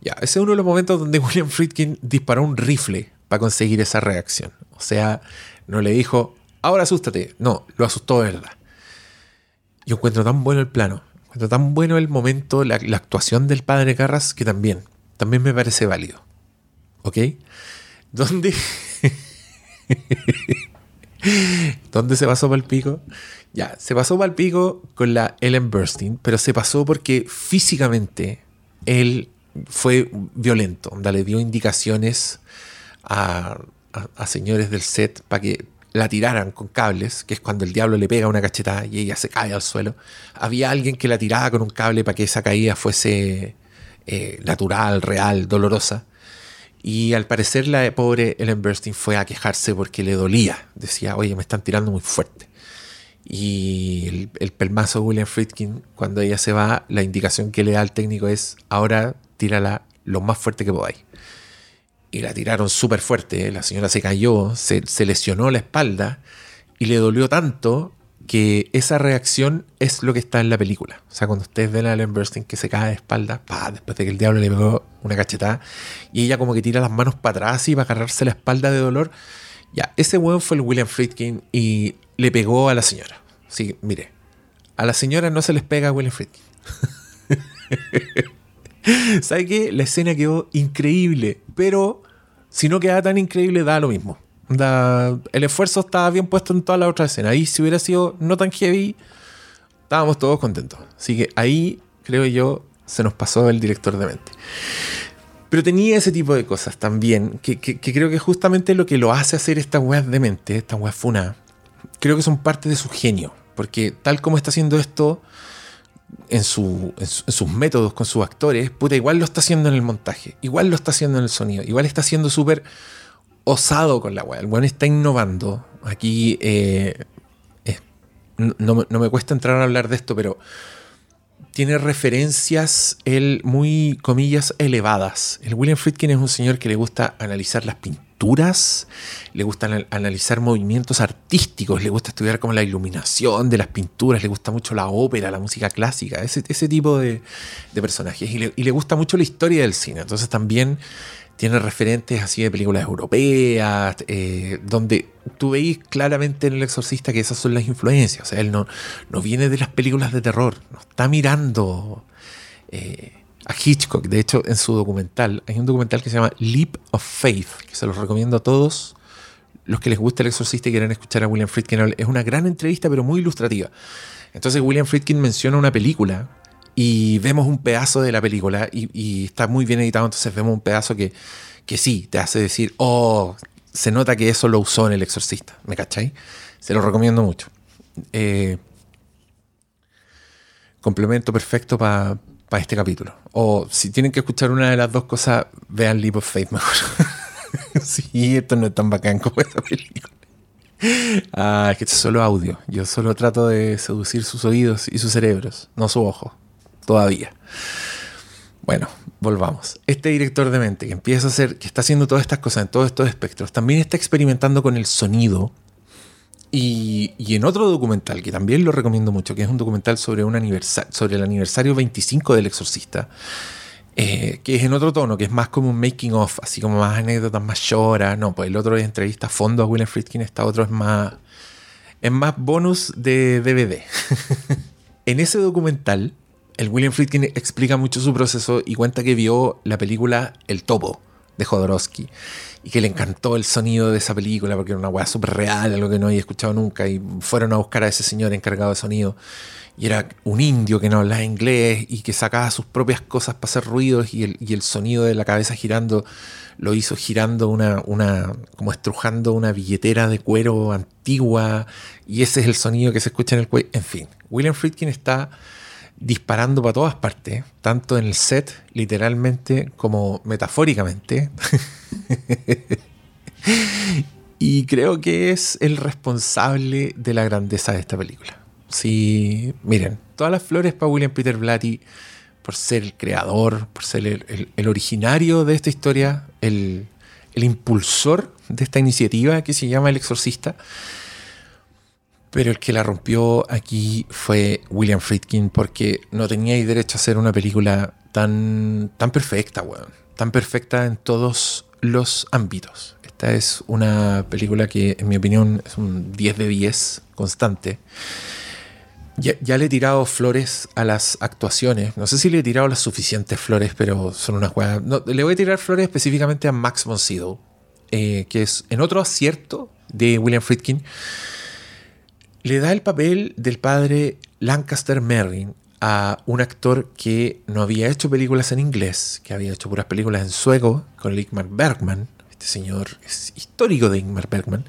Ya, ese es uno de los momentos donde William Friedkin disparó un rifle para conseguir esa reacción. O sea, no le dijo, ahora asústate. No, lo asustó de verdad. Yo encuentro tan bueno el plano, encuentro tan bueno el momento, la, actuación del padre Carras, que también, también me parece válido. ¿Ok? ¿Dónde? ¿Dónde se pasó para pico? Ya, se pasó para pico con la Ellen Burstyn, pero se pasó porque físicamente él fue violento. Le dio indicaciones a, señores del set para que la tiraran con cables, que es cuando el diablo le pega una cachetada y ella se cae al suelo. Había alguien que la tiraba con un cable para que esa caída fuese eh, natural, real, dolorosa. Y al parecer la pobre Ellen Burstyn fue a quejarse porque le dolía. Decía, oye, me están tirando muy fuerte. Y el, el pelmazo William Friedkin, cuando ella se va, la indicación que le da al técnico es, ahora tírala lo más fuerte que podáis. Y la tiraron súper fuerte. La señora se cayó, se, se lesionó la espalda y le dolió tanto que esa reacción es lo que está en la película. O sea, cuando ustedes ven a Ellen Burstyn que se cae de espalda, pa, después de que el diablo le pegó una cachetada, y ella como que tira las manos para atrás y va a agarrarse la espalda de dolor. Ya, ese weón fue el William Friedkin y le pegó a la señora. Sí, mire, a la señora no se les pega a William Friedkin. ¿Sabe qué? La escena quedó increíble, pero si no queda tan increíble, da lo mismo. Da- el esfuerzo estaba bien puesto en toda la otra escena. Ahí, si hubiera sido no tan heavy, estábamos todos contentos. Así que ahí, creo yo, se nos pasó el director de mente. Pero tenía ese tipo de cosas también, que, que- que creo que justamente lo que lo hace hacer esta weas de mente, esta weas funa, creo que son parte de su genio. Porque tal como está haciendo esto en, su- en su- en sus métodos con sus actores, puta, igual lo está haciendo en el montaje, igual lo está haciendo en el sonido, igual está siendo súper osado con la wea. El weón está innovando. Aquí eh, no, no me cuesta entrar a hablar de esto, pero tiene referencias, él muy, comillas, elevadas. El William Friedkin es un señor que le gusta analizar las pinturas pinturas, le gusta anal- analizar movimientos artísticos, le gusta estudiar como la iluminación de las pinturas, le gusta mucho la ópera, la música clásica, ese, ese tipo de, de personajes. Y le, y le gusta mucho la historia del cine. Entonces también tiene referentes así de películas europeas, eh, donde tú veis claramente en El Exorcista que esas son las influencias. O sea, él no, no viene de las películas de terror, no está mirando eh, a Hitchcock. De hecho, en su documental, hay un documental que se llama Leap of Faith, que se los recomiendo a todos los que les gusta El Exorcista y quieran escuchar a William Friedkin. Es una gran entrevista, pero muy ilustrativa. Entonces, William Friedkin menciona una película y vemos un pedazo de la película y, está muy bien editado, entonces vemos un pedazo que, que sí, te hace decir, oh, se nota que eso lo usó en El Exorcista, ¿me cachai? Se lo recomiendo mucho. Eh, complemento perfecto para este capítulo. O si tienen que escuchar una de las dos cosas, vean Leap of Faith mejor. sí, esto no es tan bacán como esa película. Ah, es que esto es solo audio. Yo solo trato de seducir sus oídos y sus cerebros, no su ojo. Todavía. Bueno, volvamos. Este director de mente que empieza a hacer, que está haciendo todas estas cosas en todos estos espectros, también está experimentando con el sonido. Y, en otro documental, que también lo recomiendo mucho, que es un documental sobre, el aniversario 25 del Exorcista, eh, que es en otro tono, que es más como un making of, así como más anécdotas, más lloras. No, pues el otro es entrevista a fondo a William Friedkin, esta otro es más, es más bonus de DVD. en ese documental, el William Friedkin explica mucho su proceso y cuenta que vio la película El Topo de Jodorowsky y que le encantó el sonido de esa película porque era una weá súper real, algo que no había escuchado nunca y fueron a buscar a ese señor encargado de sonido y era un indio que no hablaba inglés y que sacaba sus propias cosas para hacer ruidos y el, y el sonido de la cabeza girando lo hizo girando una, una, como estrujando una billetera de cuero antigua y ese es el sonido que se escucha en el cuello. En fin, William Friedkin está disparando para todas partes, tanto en el set, literalmente, como metafóricamente. y creo que es el responsable de la grandeza de esta película. Sí, miren, todas las flores para William Peter Blatty por ser el creador, por ser el, originario de esta historia, el impulsor de esta iniciativa que se llama El Exorcista. Pero el que la rompió aquí fue William Friedkin porque no teníais derecho a hacer una película tan, tan perfecta, weón. Tan perfecta en todos los ámbitos. Esta es una película que, en mi opinión, es un 10 de 10 constante. Ya, ya le he tirado flores a las actuaciones. No sé si le he tirado las suficientes flores, pero son unas weas. No, le voy a tirar flores específicamente a Max von Sydow, eh, que es en otro acierto de William Friedkin le da el papel del padre Lancaster Merrin a un actor que no había hecho películas en inglés, que había hecho puras películas en sueco con Ingmar Bergman. Este señor es histórico de Ingmar Bergman.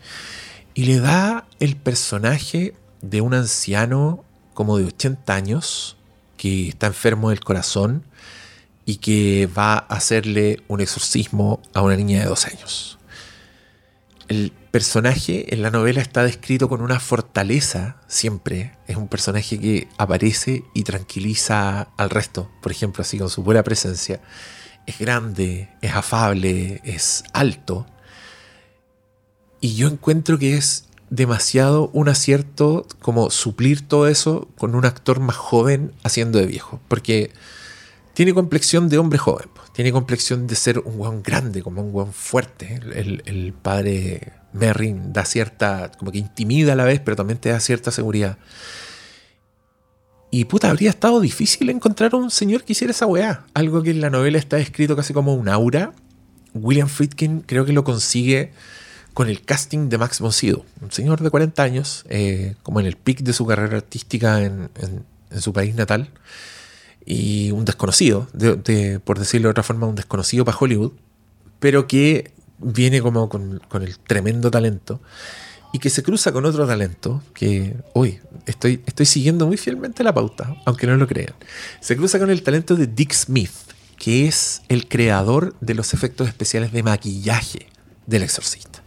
Y le da el personaje de un anciano como de 80 años que está enfermo del corazón y que va a hacerle un exorcismo a una niña de dos años. El personaje en la novela está descrito con una fortaleza siempre. Es un personaje que aparece y tranquiliza al resto, por ejemplo, así con su buena presencia. Es grande, es afable, es alto. Y yo encuentro que es demasiado un acierto como suplir todo eso con un actor más joven haciendo de viejo. Porque tiene complexión de hombre joven. Tiene complexión de ser un guan grande, como un guan fuerte. El, el padre Merrin da cierta, como que intimida a la vez, pero también te da cierta seguridad. Y puta, habría estado difícil encontrar un señor que hiciera esa weá. Algo que en la novela está escrito casi como un aura. William Friedkin creo que lo consigue con el casting de Max von Sydow. Un señor de 40 años, eh, como en el pic de su carrera artística en, su país natal. Y un desconocido, de- de- por decirlo de otra forma, un desconocido para Hollywood. Pero que viene como con, con el tremendo talento. Y que se cruza con otro talento que, uy, estoy, estoy siguiendo muy fielmente la pauta, aunque no lo crean. Se cruza con el talento de Dick Smith, que es el creador de los efectos especiales de maquillaje del exorcista.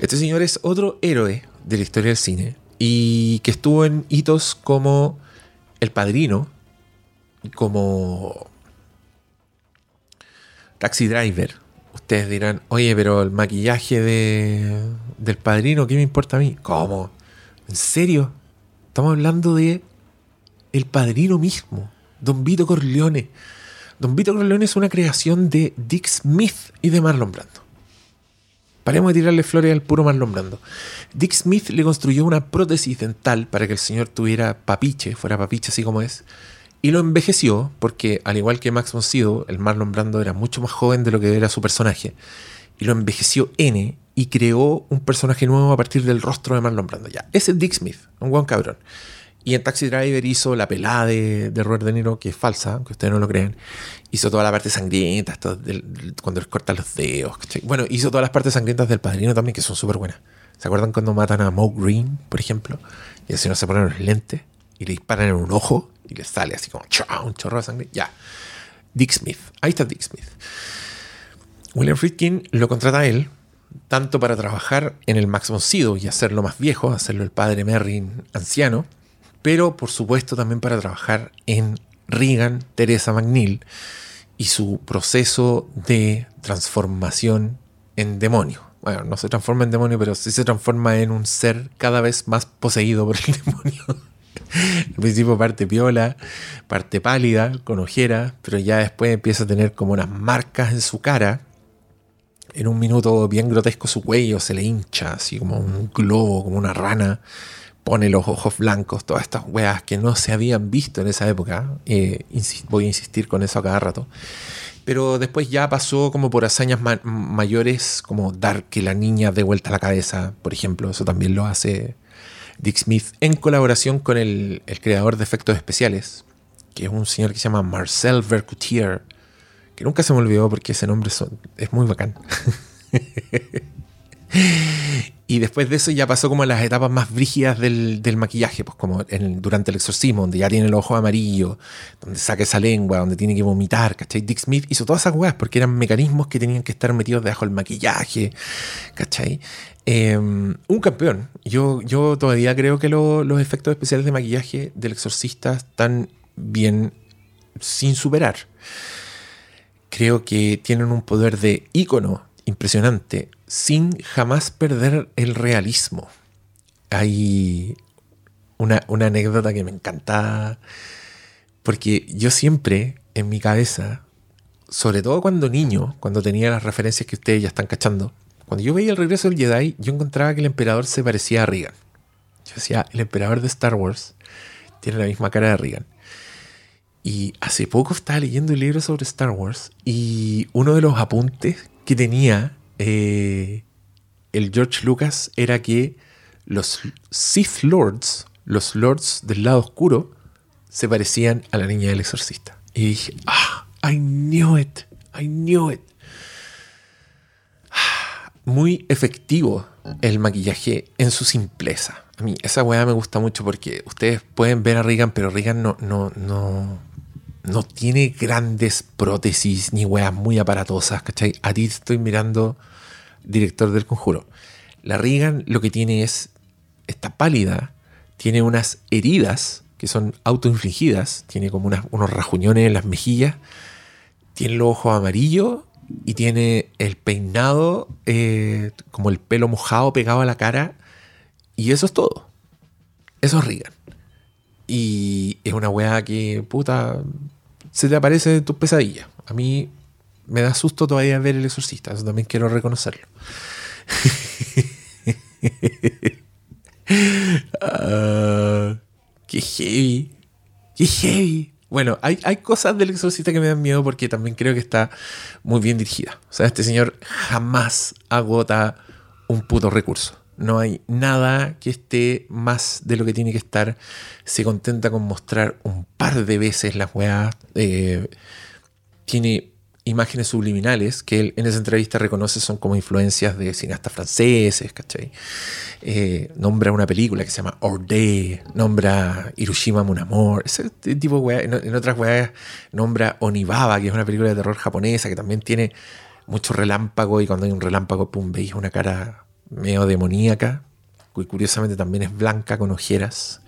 Este señor es otro héroe de la historia del cine y que estuvo en hitos como El Padrino, como Taxi Driver. Ustedes dirán, oye, pero el maquillaje de, del padrino, ¿qué me importa a mí? ¿Cómo? ¿En serio? Estamos hablando de el padrino mismo, Don Vito Corleone. Don Vito Corleone es una creación de Dick Smith y de Marlon Brando. Paremos de tirarle flores al puro Marlon Brando. Dick Smith le construyó una prótesis dental para que el señor tuviera papiche, fuera papiche así como es, y lo envejeció, porque al igual que Max von Sydow, el Marlon Brando era mucho más joven de lo que era su personaje, y lo envejeció N y creó un personaje nuevo a partir del rostro de Marlon Brando. Ya, ese es Dick Smith, un buen cabrón. Y en Taxi Driver hizo la pelada de, de Robert De Niro, que es falsa, aunque ustedes no lo crean. Hizo toda la parte sangrienta, cuando les cortan los dedos. Bueno, hizo todas las partes sangrientas del padrino también, que son súper buenas. ¿Se acuerdan cuando matan a Moe Green, por ejemplo? Y el señor se pone los lentes y le disparan en un ojo y le sale así como un chorro de sangre. Ya. Dick Smith. Ahí está Dick Smith. William Friedkin lo contrata a él tanto para trabajar en el Max von y hacerlo más viejo, hacerlo el padre Merrin anciano, pero por supuesto también para trabajar en Regan, Teresa McNeil y su proceso de transformación en demonio. Bueno, no se transforma en demonio, pero sí se transforma en un ser cada vez más poseído por el demonio. Al principio parte piola, parte pálida, con ojeras, pero ya después empieza a tener como unas marcas en su cara. En un minuto bien grotesco su cuello se le hincha, así como un globo, como una rana. Pone los ojos blancos, todas estas weas que no se habían visto en esa época. Eh, voy a insistir con eso a cada rato. Pero después ya pasó como por hazañas ma- mayores, como dar que la niña dé vuelta la cabeza, por ejemplo. Eso también lo hace Dick Smith en colaboración con el, creador de efectos especiales, que es un señor que se llama Marcel Vercoutier, que nunca se me olvidó porque ese nombre es muy bacán. y después de eso ya pasó como las etapas más brígidas del, del maquillaje, pues como durante el exorcismo, donde ya tiene el ojo amarillo, donde saca esa lengua, donde tiene que vomitar, ¿cachai? Dick Smith hizo todas esas weas porque eran mecanismos que tenían que estar metidos debajo del maquillaje, ¿cachai? Eh, un campeón. Yo, yo todavía creo que lo- los efectos especiales de maquillaje del exorcista están bien sin superar. Creo que tienen un poder de ícono impresionante sin jamás perder el realismo. Hay una, anécdota que me encanta porque yo siempre en mi cabeza, sobre todo cuando niño, cuando tenía las referencias que ustedes ya están cachando, cuando yo veía el regreso del Jedi, yo encontraba que el emperador se parecía a Reagan. Yo decía, el emperador de Star Wars tiene la misma cara de Reagan. Y hace poco estaba leyendo un libro sobre Star Wars y uno de los apuntes que tenía eh, el George Lucas era que los Sith Lords, los Lords del lado oscuro, se parecían a la niña del exorcista. Y dije, ah, I knew it, I knew it. Muy efectivo el maquillaje en su simpleza. A mí esa weá me gusta mucho porque ustedes pueden ver a Reagan, pero Reagan no, no, no, no tiene grandes prótesis ni weas muy aparatosas, ¿cachai? A ti estoy mirando, director del conjuro. La Reagan lo que tiene es, está pálida, tiene unas heridas que son autoinfligidas, tiene como unos rajuñones en las mejillas, tiene los ojos amarillos y tiene el peinado, eh, como el pelo mojado pegado a la cara, y eso es todo. Eso es Reagan. Y es una weá que, puta, se te aparece en tus pesadillas. A mí me da susto todavía ver el exorcista, eso también quiero reconocerlo. Ah, qué heavy. Qué heavy. Bueno, hay, hay cosas del exorcista que me dan miedo porque también creo que está muy bien dirigida. O sea, este señor jamás agota un puto recurso. No hay nada que esté más de lo que tiene que estar. Se contenta con mostrar un par de veces las weas. Eh, tiene imágenes subliminales que él en esa entrevista reconoce son como influencias de cineastas franceses, ¿cachai? Eh, nombra una película que se llama Orde, nombra Hiroshima Mon ese tipo de. En, en otras weas nombra Onibaba, que es una película de terror japonesa que también tiene mucho relámpago y cuando hay un relámpago, pum, veis una cara medio demoníaca, que curiosamente también es blanca con ojeras,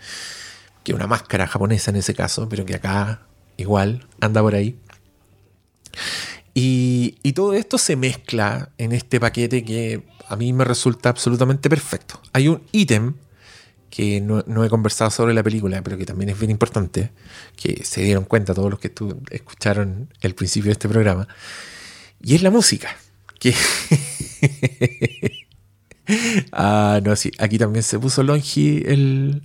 que una máscara japonesa en ese caso, pero que acá igual anda por ahí. Y, todo esto se mezcla en este paquete que a mí me resulta absolutamente perfecto. Hay un ítem que no, he conversado sobre la película, pero que también es bien importante, que se dieron cuenta todos los que escucharon el principio de este programa, y es la música. Ah, no, sí, aquí también se puso longi el,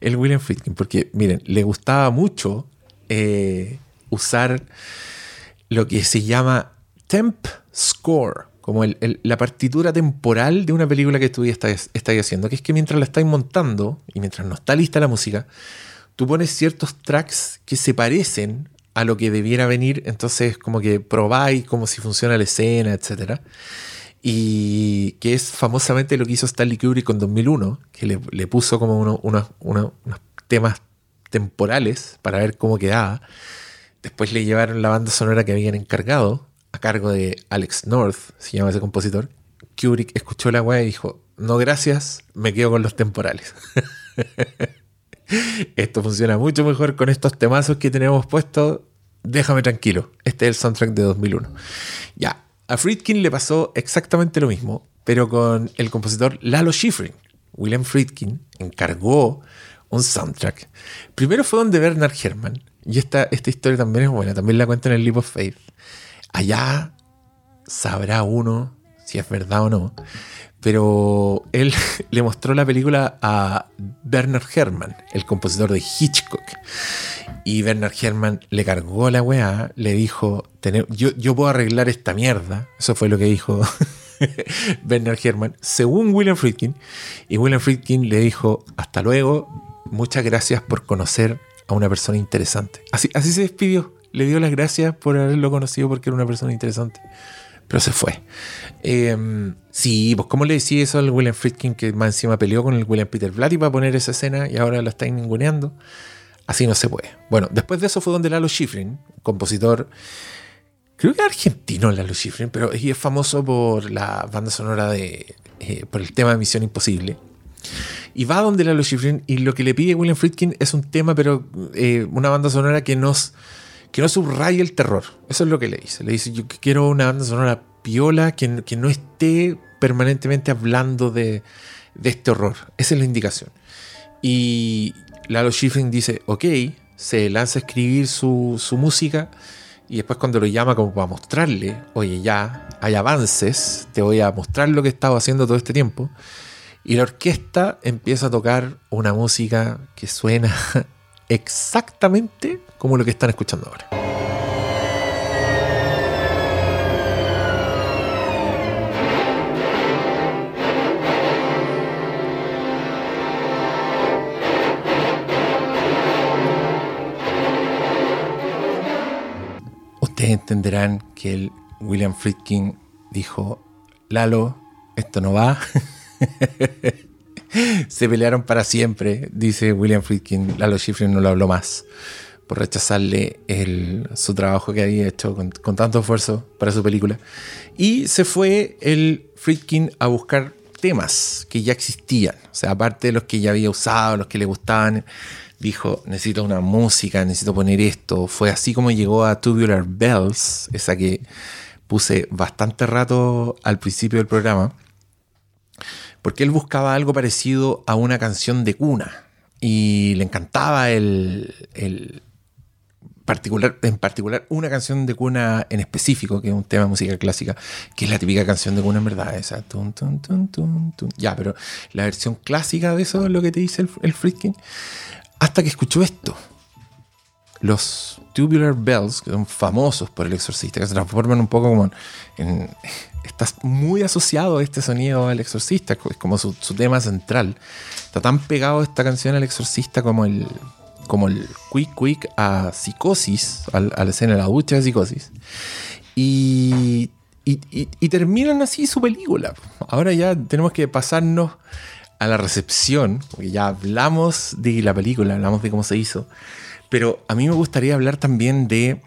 el William Friedkin, porque miren, le gustaba mucho eh, usar lo que se llama temp score, como la partitura temporal de una película que tú estáis haciendo, que es que mientras la estáis montando y mientras no está lista la música, tú pones ciertos tracks que se parecen a lo que debiera venir, entonces como que probáis cómo si funciona la escena, etc. Y que es famosamente lo que hizo Stanley Kubrick con 2001, que le, puso como uno- unos- uno- unos temas temporales para ver cómo quedaba. Después le llevaron la banda sonora que habían encargado a cargo de Alex North, se llama ese compositor. Kubrick escuchó la weá y dijo, no gracias, me quedo con los temporales. Esto funciona mucho mejor con estos temazos que tenemos puestos. Déjame tranquilo. Este es el soundtrack de 2001. Ya, a Friedkin le pasó exactamente lo mismo, pero con el compositor Lalo Schifrin. William Friedkin encargó un soundtrack. Primero fue donde Bernard Herrmann, y esta, esta historia también es buena, también la cuenta en el Leap of Faith. Allá sabrá uno si es verdad o no, pero él le mostró la película a Bernard Herrmann, el compositor de Hitchcock. Y Bernard Herrmann le cargó la weá, le dijo, "Tené- yo, yo puedo arreglar esta mierda. Eso fue lo que dijo Bernard Herrmann, según William Friedkin. Y William Friedkin le dijo, hasta luego, muchas gracias por conocer a una persona interesante. Así, así se despidió. Le dio las gracias por haberlo conocido porque era una persona interesante. Pero se fue. Eh, sí, pues ¿cómo le decía eso al William Friedkin que más encima peleó con el William Peter Blatty para poner esa escena y ahora la está ninguneando? Así no se puede. Bueno, después de eso fue donde Lalo Schifrin, compositor, creo que argentino Lalo Schifrin, pero es famoso por la banda sonora de, eh, por el tema de Misión Imposible. Y va donde Lalo Schifrin y lo que le pide William Friedkin es un tema, pero eh, una banda sonora que nos que no subraye el terror. Eso es lo que le dice. Le dice, yo quiero una banda sonora piola que, que no esté permanentemente hablando de, de este horror. Esa es la indicación. Y Lalo Schifrin dice, ok, se lanza a escribir su, su música y después cuando lo llama como para mostrarle, oye, ya hay avances, te voy a mostrar lo que he estado haciendo todo este tiempo. Y la orquesta empieza a tocar una música que suena exactamente como lo que están escuchando ahora. Ustedes entenderán que el William Friedkin dijo, Lalo, esto no va. Se pelearon para siempre, dice William Friedkin. Lalo Schifrin no lo habló más por rechazarle su trabajo que había hecho con, con tanto esfuerzo para su película. Y se fue el Friedkin a buscar temas que ya existían. O sea, aparte de los que ya había usado, los que le gustaban, dijo, necesito una música, necesito poner esto. Fue así como llegó a Tubular Bells, esa que puse bastante rato al principio del programa porque él buscaba algo parecido a una canción de cuna y le encantaba el, el particular, en particular una canción de cuna en específico, que es un tema de música clásica, que es la típica canción de cuna en verdad, esa. tun, tun, tun. Ya, pero la versión clásica de eso es lo que te dice el, el Friedkin. Hasta que escuchó esto. Los Tubular Bells, que son famosos por el exorcista, que se transforman un poco como en, estás muy asociado a este sonido al exorcista, es como su, tema central. Está tan pegado esta canción al exorcista como el, como el quick quick a psicosis, a la escena de la ducha de psicosis. Y, y, y- y terminan así su película. Ahora ya tenemos que pasarnos a la recepción, porque ya hablamos de la película, hablamos de cómo se hizo. Pero a mí me gustaría hablar también de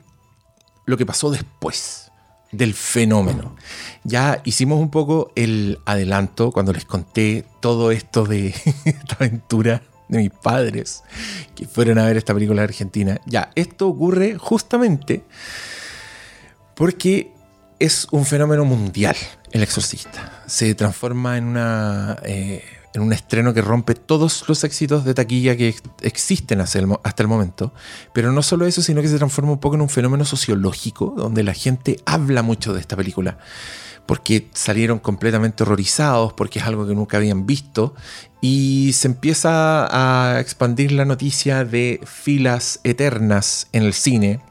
lo que pasó después del fenómeno. Ya hicimos un poco el adelanto cuando les conté todo esto de esta aventura de mis padres que fueron a ver esta película argentina. Ya, esto ocurre justamente porque es un fenómeno mundial, El Exorcista. Se transforma en una... eh, en un estreno que rompe todos los éxitos de taquilla que ex- existen hasta el, momento. Pero no solo eso, sino que se transforma un poco en un fenómeno sociológico, donde la gente habla mucho de esta película, porque salieron completamente horrorizados, porque es algo que nunca habían visto, y se empieza a expandir la noticia de filas eternas en el cine,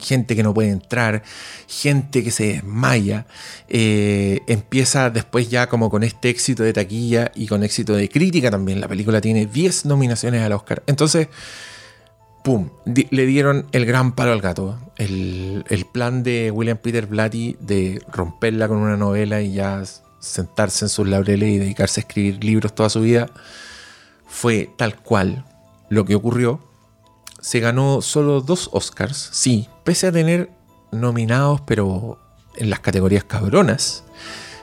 gente que no puede entrar, gente que se desmaya, eh, empieza después ya como con este éxito de taquilla y con éxito de crítica también. La película tiene 10 nominaciones al Oscar. Entonces, ¡pum! Le dieron el gran palo al gato. El, el plan de William Peter Blatty de romperla con una novela y ya sentarse en sus laureles y dedicarse a escribir libros toda su vida fue tal cual lo que ocurrió se ganó solo dos Oscars, sí, pese a tener nominados, pero en las categorías cabronas.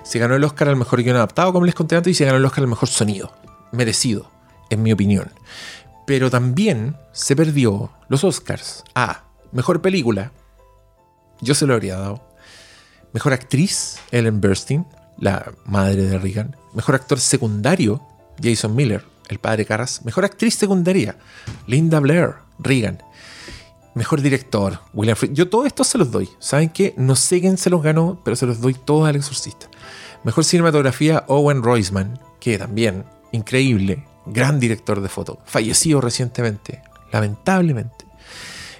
Se ganó el Oscar al mejor guion adaptado, como les conté antes, y se ganó el Oscar al mejor sonido. Merecido, en mi opinión. Pero también se perdió los Oscars a mejor película. Yo se lo habría dado. Mejor actriz, Ellen Burstyn, la madre de Reagan. Mejor actor secundario, Jason Miller, el padre Carras. Mejor actriz secundaria, Linda Blair, Reagan. Mejor director, William Friedkin. Yo todo esto se los doy. ¿Saben qué? No sé quién se los ganó, pero se los doy todos al exorcista. Mejor cinematografía, Owen Roisman, que también, increíble, gran director de foto, fallecido recientemente, lamentablemente.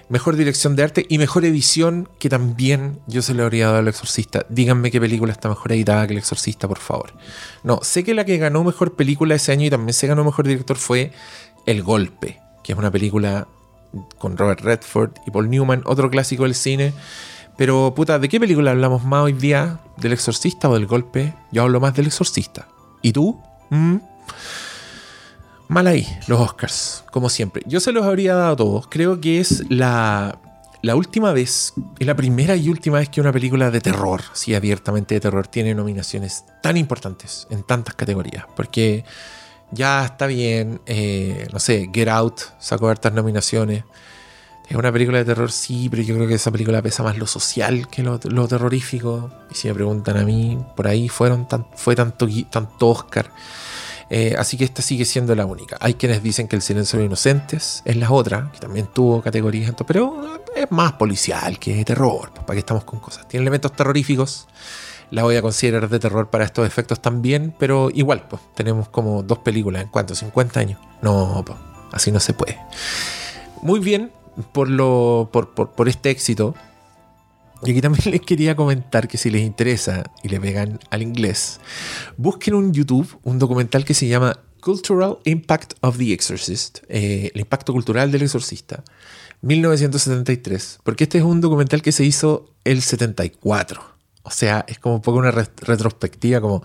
Mejor dirección de arte y mejor edición, que también yo se lo habría dado al exorcista. Díganme qué película está mejor editada que el exorcista, por favor. No, sé que la que ganó mejor película ese año y también se ganó mejor director fue El Golpe, que es una película con Robert Redford y Paul Newman, otro clásico del cine. Pero, puta, ¿de qué película hablamos más hoy día? ¿Del exorcista o del golpe? Yo hablo más del exorcista. ¿Y tú? ¿Mm? Mal ahí, los Oscars, como siempre. Yo se los habría dado a todos. Creo que es la, la última vez, es la primera y última vez que una película de terror, sí, abiertamente de terror, tiene nominaciones tan importantes en tantas categorías. Porque ya está bien, eh, no sé, Get Out sacó hartas nominaciones. Es una película de terror, sí, pero yo creo que esa película pesa más lo social que lo, terrorífico. Y si me preguntan a mí, por ahí fueron fue tanto, tanto Oscar. Eh, así que esta sigue siendo la única. Hay quienes dicen que El Silencio de los Inocentes es la otra, que también tuvo categorías, pero es más policial que terror. pues, ¿Para qué estamos con cosas? Tiene elementos terroríficos. La voy a considerar de terror para estos efectos también, pero igual, pues tenemos como dos películas en cuanto, 50 años. No, pues, así no se puede. Muy bien por, lo, por, por, por este éxito. Y aquí también les quería comentar que si les interesa y le pegan al inglés, busquen un YouTube un documental que se llama Cultural Impact of the Exorcist, eh, el impacto cultural del exorcista, 1973, porque este es un documental que se hizo el 74. O sea, es como un poco una re- retrospectiva, como,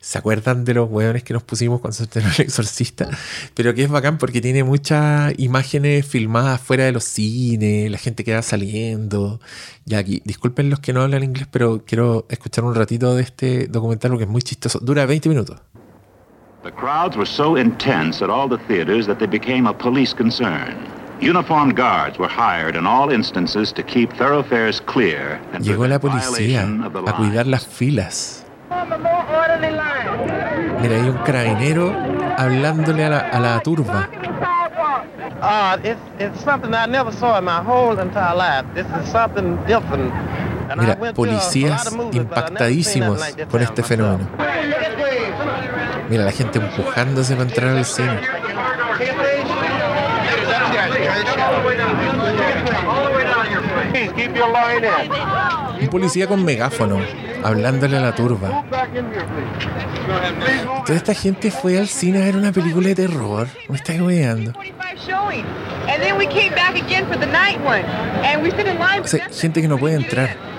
¿se acuerdan de los hueones que nos pusimos cuando se estrenó el exorcista? Pero que es bacán porque tiene muchas imágenes filmadas fuera de los cines, la gente que va saliendo. Y aquí, disculpen los que no hablan inglés, pero quiero escuchar un ratito de este documental porque es muy chistoso. Dura 20 minutos. The crowds were so intense at all the theaters that they became a police concern. Uniformed guards were hired in all instances to keep thoroughfares clear and Llegó la policía violation of the a cuidar las filas. Mira, hay un carabinero hablándole a la, a la turba. Uh, it's, it's something I never saw in my whole entire life. This is something different. And Mira, policías impactadísimos con este fenómeno. Mira, la gente empujándose para entrar al cine. Keep your line in. Un policía con megáfono hablándole a la turba. Toda esta gente fue al cine a ver una película de terror. Me está line O sea, gente que no puede entrar.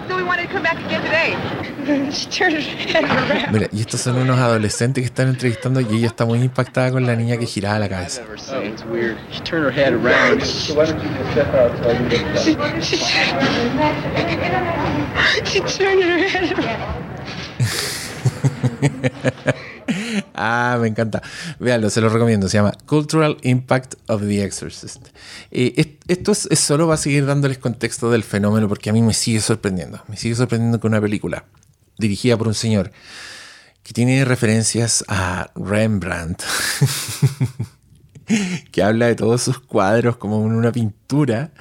Mira, y estos son unos adolescentes que están entrevistando y ella está muy impactada con la niña que giraba la cabeza. ah, me encanta. Véanlo, se lo recomiendo. Se llama Cultural Impact of the Exorcist. Eh, es- esto es, es solo va a seguir dándoles contexto del fenómeno porque a mí me sigue sorprendiendo. Me sigue sorprendiendo que una película dirigida por un señor que tiene referencias a Rembrandt, que habla de todos sus cuadros como en una pintura,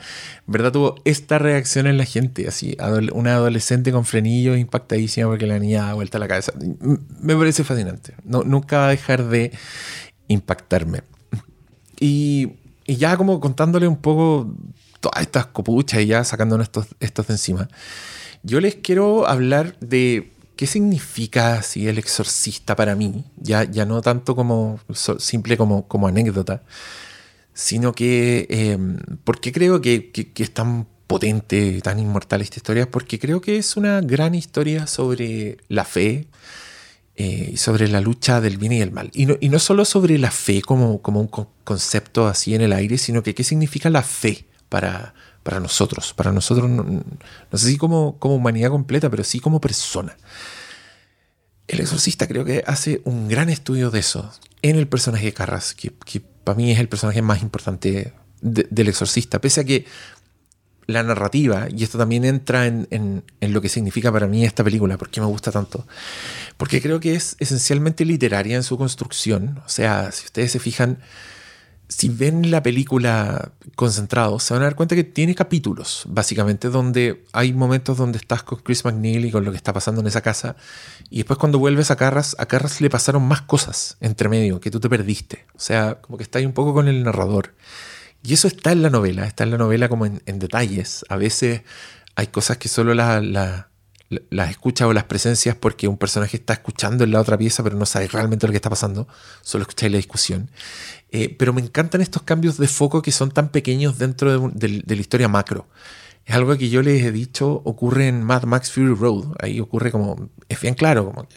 ¿verdad? Tuvo esta reacción en la gente, así, una adolescente con frenillos impactadísima porque la niña da vuelta la cabeza. Me parece fascinante. No, nunca va a dejar de impactarme. Y, y ya como contándole un poco todas estas copuchas y ya sacándonos estos, estos de encima, yo les quiero hablar de qué significa así el exorcista para mí, ya, ya no tanto como simple como, como anécdota, sino que eh, porque creo que, que- es tan potente, tan inmortal esta historia, porque creo que es una gran historia sobre la fe, eh, y sobre la lucha del bien y el mal. Y no, y no solo sobre la fe como, como un co- concepto así en el aire, sino que qué significa la fe para, para nosotros. Para nosotros, no, sé si como, como humanidad completa, pero sí como persona. El exorcista creo que hace un gran estudio de eso en el personaje de Carras, que, para mí es el personaje más importante de- del exorcista, pese a que la narrativa, y esto también entra en, en- en lo que significa para mí esta película, porque me gusta tanto, porque creo que es esencialmente literaria en su construcción, o sea, si ustedes se fijan, si ven la película concentrado, se van a dar cuenta que tiene capítulos, básicamente, donde hay momentos donde estás con Chris McNeil y con lo que está pasando en esa casa, y después cuando vuelves a Carras, a Carras le pasaron más cosas entre medio que tú te perdiste. O sea, como que está ahí un poco con el narrador. Y eso está en la novela, está en la novela como en, detalles. A veces hay cosas que solo la- la- las escuchas o las presencias porque un personaje está escuchando en la otra pieza, pero no sabe realmente lo que está pasando, solo escucháis la discusión. Eh, pero me encantan estos cambios de foco que son tan pequeños dentro de, la historia macro. Es algo que yo les he dicho, ocurre en Mad Max Fury Road. Ahí ocurre como, es bien claro, como que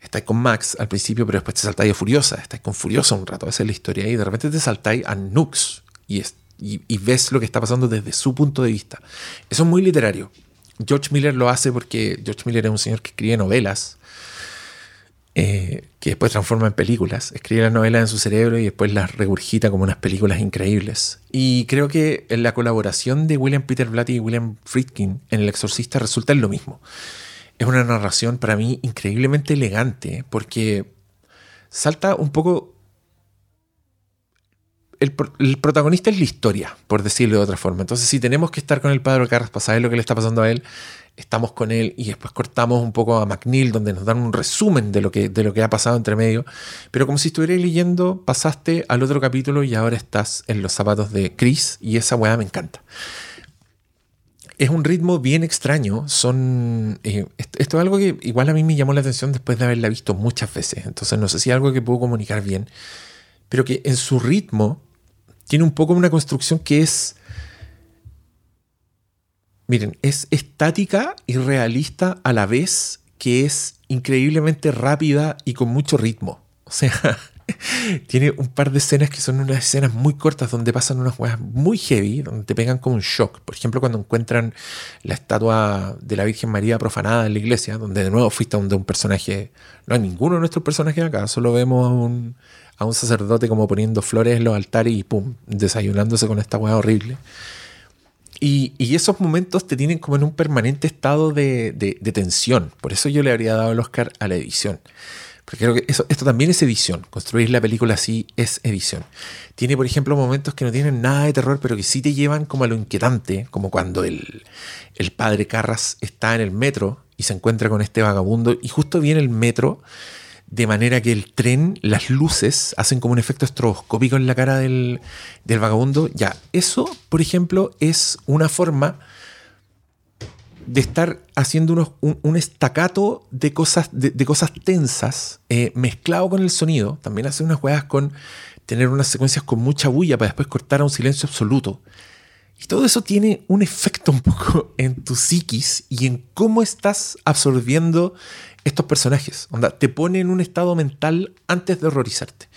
estáis con Max al principio, pero después te saltáis a Furiosa, estáis con Furiosa un rato, esa es la historia, y de repente te saltáis a Nux y, y ves lo que está pasando desde su punto de vista. Eso es muy literario. George Miller lo hace porque George Miller es un señor que escribe novelas, eh, que después transforma en películas. Escribe las novelas en su cerebro y después las regurgita como unas películas increíbles. Y creo que la colaboración de William Peter Blatty y William Friedkin en El Exorcista resulta en lo mismo. Es una narración para mí increíblemente elegante porque salta un poco... El, el protagonista es la historia, por decirlo de otra forma. Entonces, si tenemos que estar con el padre Carras para saber lo que le está pasando a él, estamos con él y después cortamos un poco a McNeil, donde nos dan un resumen de lo que, de lo que ha pasado entre medio. Pero como si estuvieras leyendo, pasaste al otro capítulo y ahora estás en los zapatos de Chris, y esa weá me encanta es un ritmo bien extraño. Son. eh, esto, es algo que igual a mí me llamó la atención después de haberla visto muchas veces. Entonces no sé si es algo que puedo comunicar bien. Pero que en su ritmo tiene un poco una construcción que es. Miren, es estática y realista a la vez que es increíblemente rápida y con mucho ritmo. O sea, tiene un par de escenas que son unas escenas muy cortas donde pasan unas huevas muy heavy, donde te pegan como un shock. Por ejemplo, cuando encuentran la estatua de la Virgen María profanada en la iglesia, donde de nuevo fuiste donde un personaje, no hay ninguno de nuestros personajes acá, solo vemos a un, a un sacerdote como poniendo flores en los altares y pum, desayunándose con esta hueá horrible. Y, esos momentos te tienen como en un permanente estado de, de- tensión. Por eso yo le habría dado el Oscar a la edición. Porque creo que esto también es edición. Construir la película así es edición. Tiene, por ejemplo, momentos que no tienen nada de terror, pero que sí te llevan como a lo inquietante, como cuando el, el padre Carras está en el metro y se encuentra con este vagabundo y justo viene el metro de manera que el tren, las luces, hacen como un efecto estroboscópico en la cara del, del vagabundo. Ya, eso, por ejemplo, es una forma de estar haciendo unos- un, estacato de cosas, de, de cosas tensas, eh, mezclado con el sonido. También hace unas juegas con tener unas secuencias con mucha bulla para después cortar a un silencio absoluto. Y todo eso tiene un efecto un poco en tu psiquis y en cómo estás absorbiendo estos personajes. Onda, te pone en un estado mental antes de horrorizarte.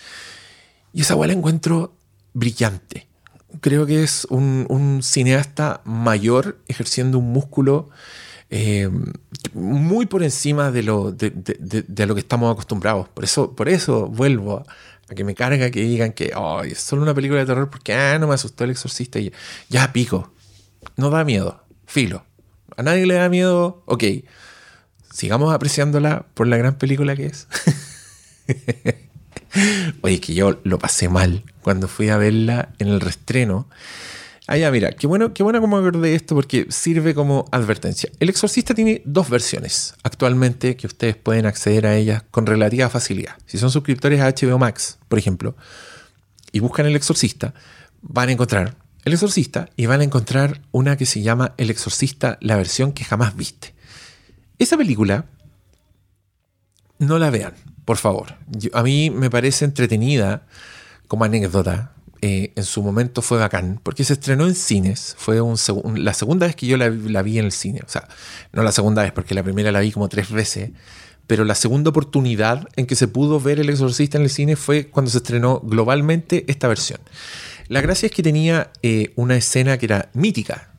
Y esa weá la encuentro brillante. Creo que es un, cineasta mayor ejerciendo un músculo eh, muy por encima de lo, de, lo que estamos acostumbrados. Por eso, por eso vuelvo a, que me carga que digan que "Ay, es solo una película de terror porque ah, no me asustó el exorcista. Y ya pico. No da miedo. Filo. A nadie le da miedo. Ok. Sigamos apreciándola por la gran película que es. Oye, que yo lo pasé mal cuando fui a verla en el restreno. Ah, mira, qué bueno, qué bueno como acordé esto porque sirve como advertencia. El Exorcista tiene dos versiones actualmente que ustedes pueden acceder a ellas con relativa facilidad. Si son suscriptores a HBO Max, por ejemplo, y buscan El Exorcista, van a encontrar El Exorcista y van a encontrar una que se llama El Exorcista, la versión que jamás viste. Esa película, no la vean, por favor. Yo- a mí me parece entretenida como anécdota. Eh, en su momento fue bacán, porque se estrenó en cines. Fue la segunda vez que yo la, la vi en el cine. O sea, no la segunda vez, porque la primera la vi como tres veces. Pero la segunda oportunidad en que se pudo ver El Exorcista en el cine fue cuando se estrenó globalmente esta versión. La gracia es que tenía eh, una escena que era mítica,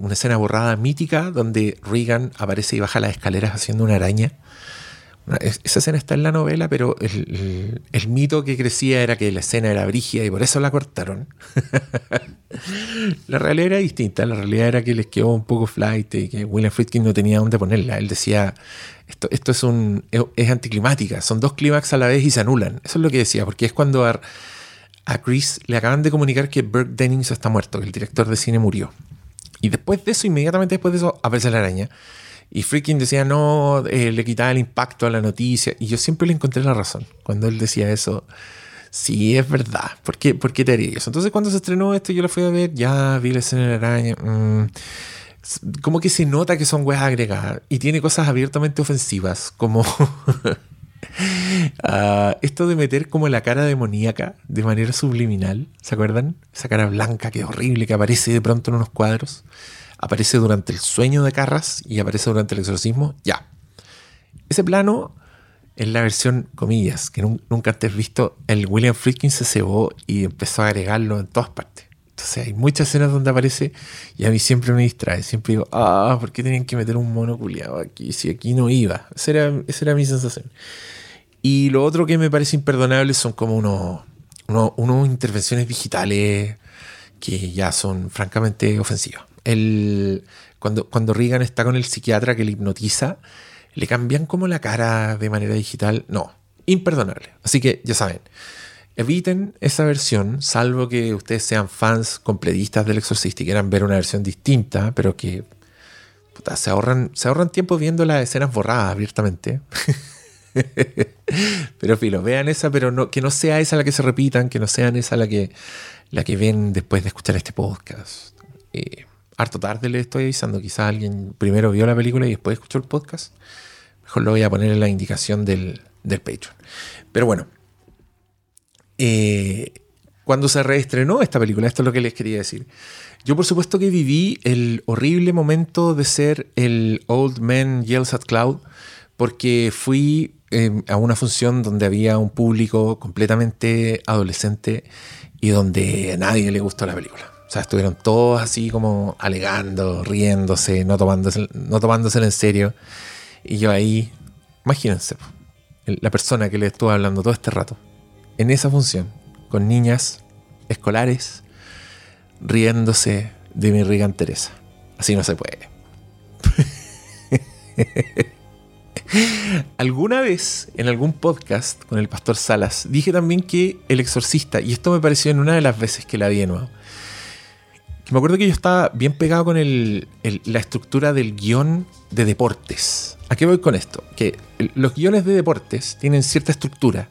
una escena borrada mítica donde Regan aparece y baja las escaleras haciendo una araña. Esa escena está en la novela, pero el, mito que crecía era que la escena era brígida y por eso la cortaron. la realidad era distinta. La realidad era que les quedó un poco flight y que William Friedkin no tenía dónde ponerla. Él decía, esto, esto es, un, es, anticlimática, son dos clímax a la vez y se anulan. Eso es lo que decía, porque es cuando a, a Chris le acaban de comunicar que Burke Dennings está muerto, que el director de cine murió. Y después de eso, inmediatamente después de eso, aparece la araña. Y Freaking decía, no, eh, le quitaba el impacto a la noticia. Y yo siempre le encontré la razón. Cuando él decía eso, sí, es verdad. ¿Por qué, ¿Por qué te haría eso? Entonces, cuando se estrenó esto, yo lo fui a ver, ya vi la escena de la araña. mm, como que se nota que son weas agregadas. Y tiene cosas abiertamente ofensivas, como... Ah, esto de meter como la cara demoníaca de manera subliminal, ¿se acuerdan? Esa cara blanca que es horrible, que aparece de pronto en unos cuadros, aparece durante el sueño de Carras y aparece durante el exorcismo, ya. Ese plano es la versión, comillas, que nun- nunca antes visto, el William Friedkin se cebó y empezó a agregarlo en todas partes. Entonces hay muchas escenas donde aparece y a mí siempre me distrae. Siempre digo, ah, ¿por qué tenían que meter un mono culiado aquí? Si aquí no iba. Esa era, esa era mi sensación. Y lo otro que me parece imperdonable son como unos, unos, intervenciones digitales que ya son francamente ofensivas. El, cuando, cuando Reagan está con el psiquiatra que le hipnotiza, le cambian como la cara de manera digital. No, imperdonable. Así que ya saben, eviten esa versión, salvo que ustedes sean fans completistas del Exorcista y quieran ver una versión distinta, pero que se, ahorran, tiempo viendo las escenas borradas abiertamente. pero filo, vean esa, pero no, que no sea esa la que se repitan, que no sean esa la que, la que ven después de escuchar este podcast. Eh, harto tarde le estoy avisando, quizás alguien primero vio la película y después escuchó el podcast. Mejor lo voy a poner en la indicación del Patreon. Pero bueno, eh, cuando se reestrenó esta película, esto es lo que les quería decir. Yo por supuesto que viví el horrible momento de ser el Old Man Yells at Cloud, porque fui eh, a una función donde había un público completamente adolescente y donde a nadie le gustó la película. O sea, estuvieron todos así como alegando, riéndose, no tomándose, no tomándosela en serio. Y yo ahí, imagínense, la persona que le estuvo hablando todo este rato, en esa función, con niñas escolares, riéndose de mi Regan Teresa. Así no se puede. Alguna vez en algún podcast con el pastor Salas dije también que El Exorcista, y esto me pareció en una de las veces que la vi de nuevo, que me acuerdo que yo estaba bien pegado con la estructura del guion de deportes. ¿A qué voy con esto? Que los guiones de deportes tienen cierta estructura,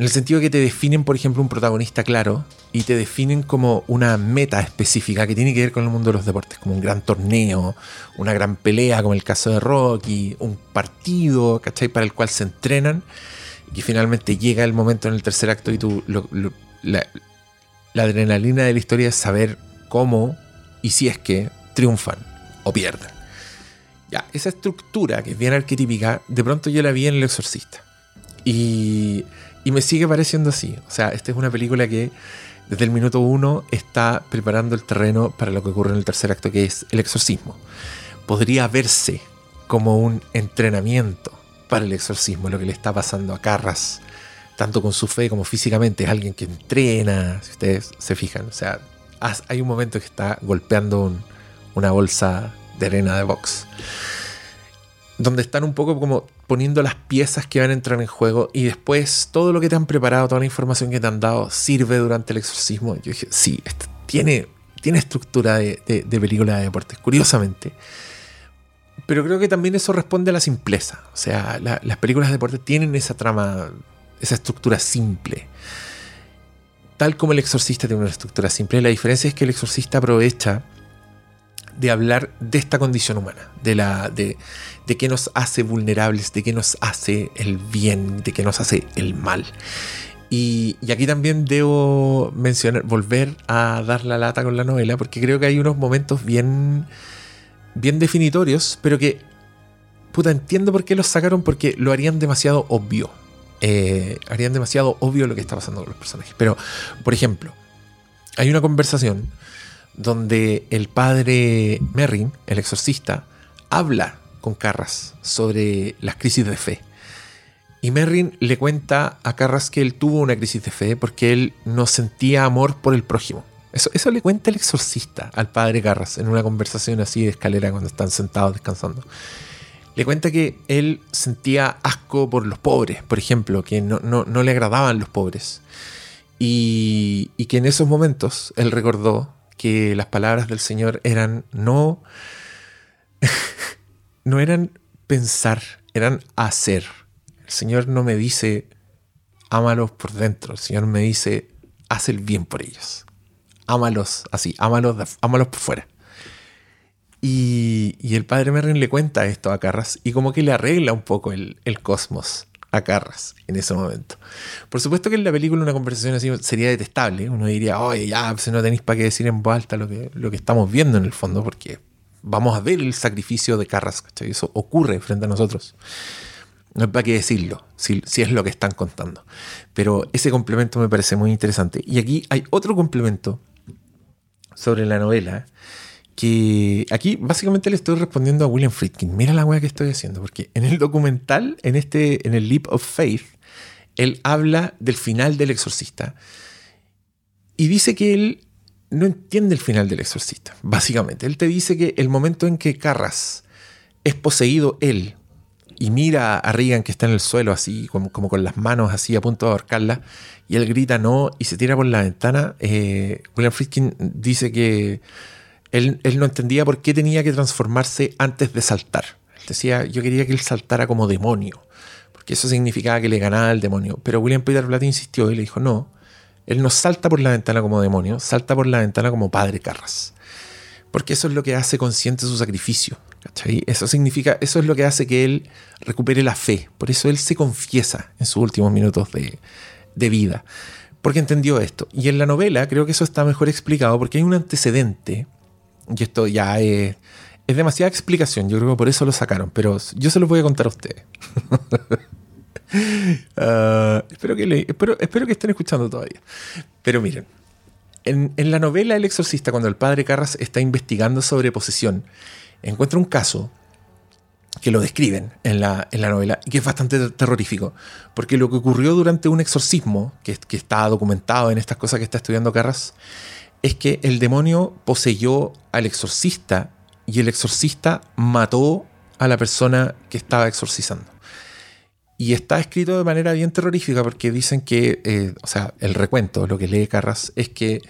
en el sentido que te definen, por ejemplo, un protagonista claro y te definen como una meta específica que tiene que ver con el mundo de los deportes, como un gran torneo, una gran pelea, como el caso de Rocky, un partido, ¿cachai? Para el cual se entrenan y que finalmente llega el momento en el tercer acto y tú, lo- la adrenalina de la historia es saber cómo y si es que triunfan o pierden. Ya, esa estructura que es bien arquetípica, de pronto yo la vi en El Exorcista. Y, me sigue pareciendo así. O sea, esta es una película que desde el minuto uno está preparando el terreno para lo que ocurre en el tercer acto, que es el exorcismo. podría verse como un entrenamiento para el exorcismo, lo que le está pasando a Carras, tanto con su fe como físicamente. Es alguien que entrena, si ustedes se fijan. O sea, hay un momento que está golpeando un- una bolsa de arena de box. Donde están un poco como poniendo las piezas que van a entrar en juego y después todo lo que te han preparado, toda la información que te han dado, sirve durante el exorcismo. Yo dije, sí, esto tiene, tiene estructura de, de- de película de deportes, curiosamente. Pero creo que también eso responde a la simpleza. O sea, la- las películas de deporte tienen esa trama, esa estructura simple. Tal como el exorcista tiene una estructura simple. La diferencia es que el exorcista aprovecha de hablar de esta condición humana, de, la, de, de qué nos hace vulnerables, de qué nos hace el bien, de qué nos hace el mal. Y, y aquí también debo mencionar, volver a dar la lata con la novela, porque creo que hay unos momentos bien, bien definitorios, pero que, puta, entiendo por qué los sacaron, porque lo harían demasiado obvio. Eh, harían demasiado obvio lo que está pasando con los personajes. Pero, por ejemplo, hay una conversación donde el padre Merrin, el exorcista, habla con Carras sobre las crisis de fe. Y Merrin le cuenta a Carras que él tuvo una crisis de fe porque él no sentía amor por el prójimo. Eso, le cuenta el exorcista al padre Carras en una conversación así de escalera cuando están sentados descansando. Le cuenta que él sentía asco por los pobres, por ejemplo, que no, no- no le agradaban los pobres. Y, y que en esos momentos él recordó que las palabras del Señor eran no, no eran pensar, eran hacer. El Señor no me dice ámalos por dentro, el Señor me dice haz el bien por ellos. Ámalos así, ámalos, ámalos por fuera. Y, y el padre Merrin le cuenta esto a Carras y como que le arregla un poco el, el cosmos a Carras en ese momento. Por supuesto que en la película una conversación así sería detestable. Uno diría, oye, ya, pues no tenéis para qué decir en voz alta lo que, lo que estamos viendo en el fondo, porque vamos a ver el sacrificio de Carras, ¿cachai? Eso ocurre frente a nosotros. No hay para qué decirlo, si, si es lo que están contando. Pero ese complemento me parece muy interesante. Y aquí hay otro complemento sobre la novela que aquí básicamente le estoy respondiendo a William Friedkin. Mira la weá que estoy haciendo, porque en el documental, en este, en el Leap of Faith, él habla del final del exorcista y dice que él no entiende el final del exorcista, básicamente. Él te dice que el momento en que Carras es poseído él y mira a Regan que está en el suelo así, como, con las manos así a punto de ahorcarla, y él grita no y se tira por la ventana, eh, William Friedkin dice que él, no entendía por qué tenía que transformarse antes de saltar. Él decía, yo quería que él saltara como demonio, porque eso significaba que le ganaba al demonio. Pero William Peter Blatty insistió y le dijo, no, él no salta por la ventana como demonio, salta por la ventana como padre Carras. Porque eso es lo que hace consciente su sacrificio. ¿cachai? Eso significa, eso es lo que hace que él recupere la fe. Por eso él se confiesa en sus últimos minutos de vida. Porque entendió esto. Y en la novela creo que eso está mejor explicado porque hay un antecedente. Y esto ya es, es demasiada explicación. Yo creo que por eso lo sacaron. Pero yo se los voy a contar a ustedes. Ah, espero, que le- espero, espero que estén escuchando todavía. Pero miren, en, en la novela El Exorcista, cuando el padre Carras está investigando sobre posesión, encuentra un caso que lo describen en la, en la novela y que es bastante ter- terrorífico. Porque lo que ocurrió durante un exorcismo, que, que está documentado en estas cosas que está estudiando Carras, es que el demonio poseyó al exorcista y el exorcista mató a la persona que estaba exorcizando. Y está escrito de manera bien terrorífica porque dicen que, eh, o sea, el recuento, lo que lee Carras, es que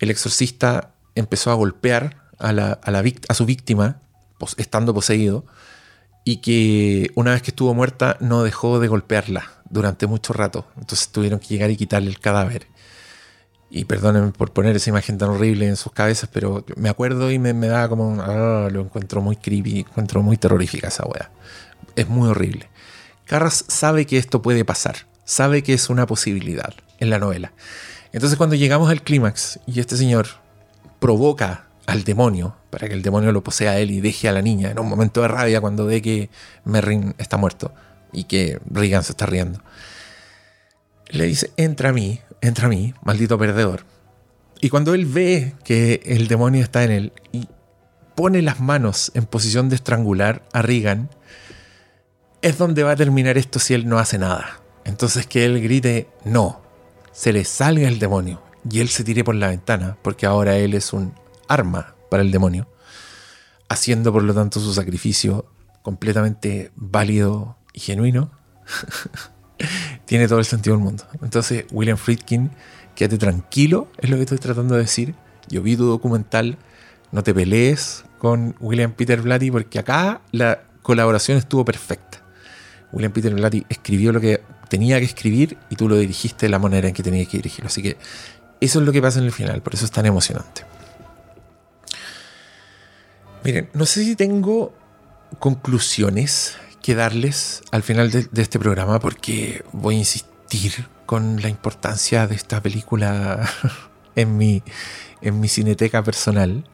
el exorcista empezó a golpear a, su víctima, estando poseído, y que una vez que estuvo muerta no dejó de golpearla durante mucho rato. Entonces tuvieron que llegar y quitarle el cadáver. Y perdónenme por poner esa imagen tan horrible en sus cabezas, pero me acuerdo y me, me da como... ah, lo encuentro muy creepy, encuentro muy terrorífica esa wea. Es muy horrible. Carras sabe que esto puede pasar, sabe que es una posibilidad en la novela. Entonces cuando llegamos al clímax y este señor provoca al demonio para que el demonio lo posea a él y deje a la niña en un momento de rabia cuando ve que Merrin está muerto y que Regan se está riendo. Le dice, entra a mí, entra a mí, maldito perdedor. Y cuando él ve que el demonio está en él, y pone las manos en posición de estrangular a Regan, es donde va a terminar esto si él no hace nada. Entonces que él grite, no, se le salga el demonio y él se tire por la ventana, porque ahora él es un arma para el demonio, haciendo por lo tanto su sacrificio completamente válido y genuino, tiene todo el sentido del mundo. Entonces, William Friedkin, quédate tranquilo, es lo que estoy tratando de decir. Yo vi tu documental, no te pelees con William Peter Blatty, porque acá la colaboración estuvo perfecta. William Peter Blatty escribió lo que tenía que escribir y tú lo dirigiste de la manera en que tenías que dirigirlo. Así que eso es lo que pasa en el final, por eso es tan emocionante. Miren, no sé si tengo conclusiones que darles al final de, de este programa porque voy a insistir con la importancia de esta película en mi, en mi cineteca personal.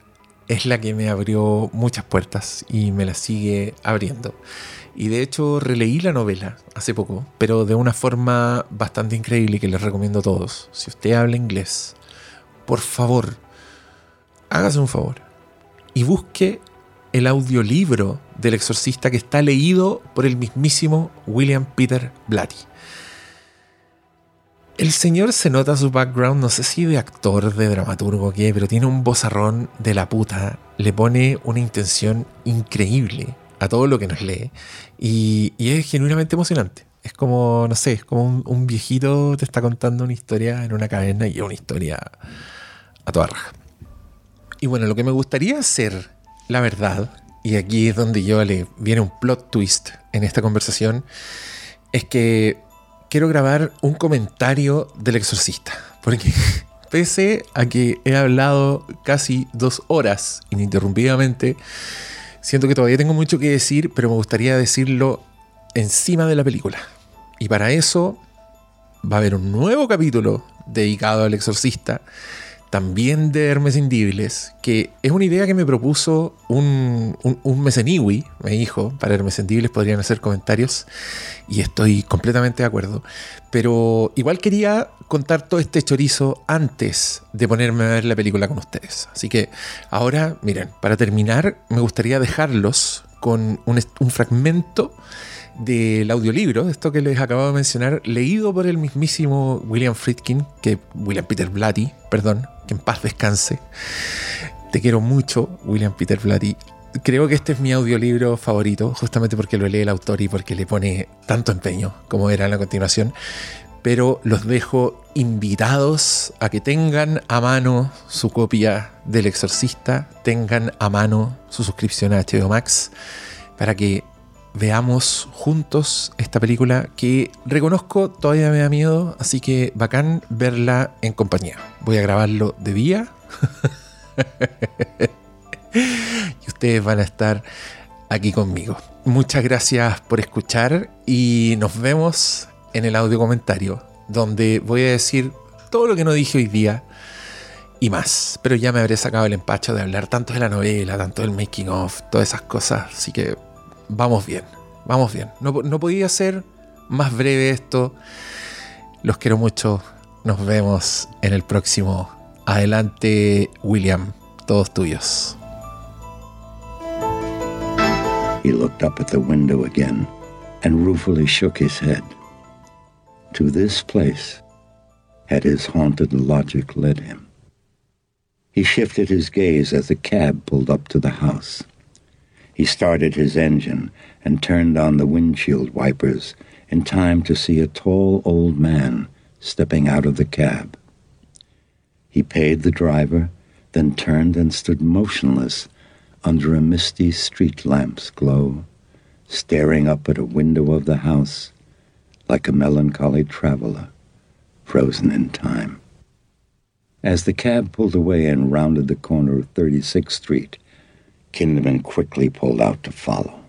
Es la que me abrió muchas puertas y me las sigue abriendo. Y de hecho releí la novela hace poco, pero de una forma bastante increíble que les recomiendo a todos. Si usted habla inglés, por favor, hágase un favor y busque el audiolibro del exorcista que está leído por el mismísimo William Peter Blatty. El señor se nota su background, no sé si de actor, de dramaturgo qué, pero tiene un bozarrón de la puta. Le pone una intención increíble a todo lo que nos lee. Y, es genuinamente emocionante. Es como, no sé, es como un, un, viejito te está contando una historia en una caverna y es una historia a toda raja. Y bueno, lo que me gustaría hacer, la verdad, y aquí es donde yo le viene un plot twist en esta conversación, es que quiero grabar un comentario del exorcista. Porque pese a que he hablado casi dos horas ininterrumpidamente, siento que todavía tengo mucho que decir, pero me gustaría decirlo encima de la película. Y para eso va a haber un nuevo capítulo dedicado al exorcista, también de Hermes Indibles, que es una idea que me propuso un, un, un meseniwi, me dijo, para Hermes Indibles podrían hacer comentarios, y estoy completamente de acuerdo. Pero igual quería contar todo este chorizo antes de ponerme a ver la película con ustedes. Así que ahora, miren, para terminar, me gustaría dejarlos con un, un fragmento del audiolibro, esto que les acabo de mencionar, leído por el mismísimo William Friedkin, que William Peter Blatty, perdón, que en paz descanse. Te quiero mucho, William Peter Blatty. Creo que este es mi audiolibro favorito, justamente porque lo lee el autor y porque le pone tanto empeño, como en la continuación. Pero los dejo invitados a que tengan a mano su copia del Exorcista, tengan a mano su suscripción a HBO Max, para que veamos juntos esta película que reconozco todavía me da miedo, así que bacán verla en compañía. Voy a grabarlo de día. y ustedes van a estar aquí conmigo. Muchas gracias por escuchar y nos vemos en el audio comentario, donde voy a decir todo lo que no dije hoy día y más. Pero ya me habré sacado el empacho de hablar tanto de la novela, tanto del making of, todas esas cosas. Así que vamos bien, vamos bien. No, no podía ser más breve esto. Los quiero mucho. Nos vemos en el próximo. Adelante, William. Todos tuyos. He looked up at the window again and ruefully shook his head. To this place had his haunted logic led him. He shifted his gaze as the cab pulled up to the house. He started his engine and turned on the windshield wipers in time to see a tall old man stepping out of the cab. He paid the driver, then turned and stood motionless under a misty street lamp's glow, staring up at a window of the house like a melancholy traveler frozen in time. As the cab pulled away and rounded the corner of 36th Street, Kinderman quickly pulled out to follow.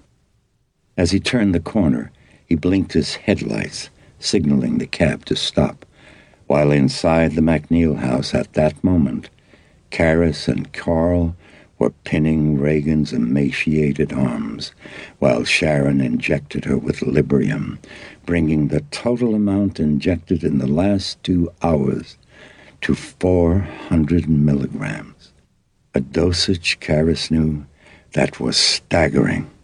As he turned the corner, he blinked his headlights, signaling the cab to stop, while inside the McNeil house at that moment, Karis and Carl were pinning Reagan's emaciated arms, while Sharon injected her with Librium, bringing the total amount injected in the last two hours to 400 milligrams, a dosage Karis knew that was staggering.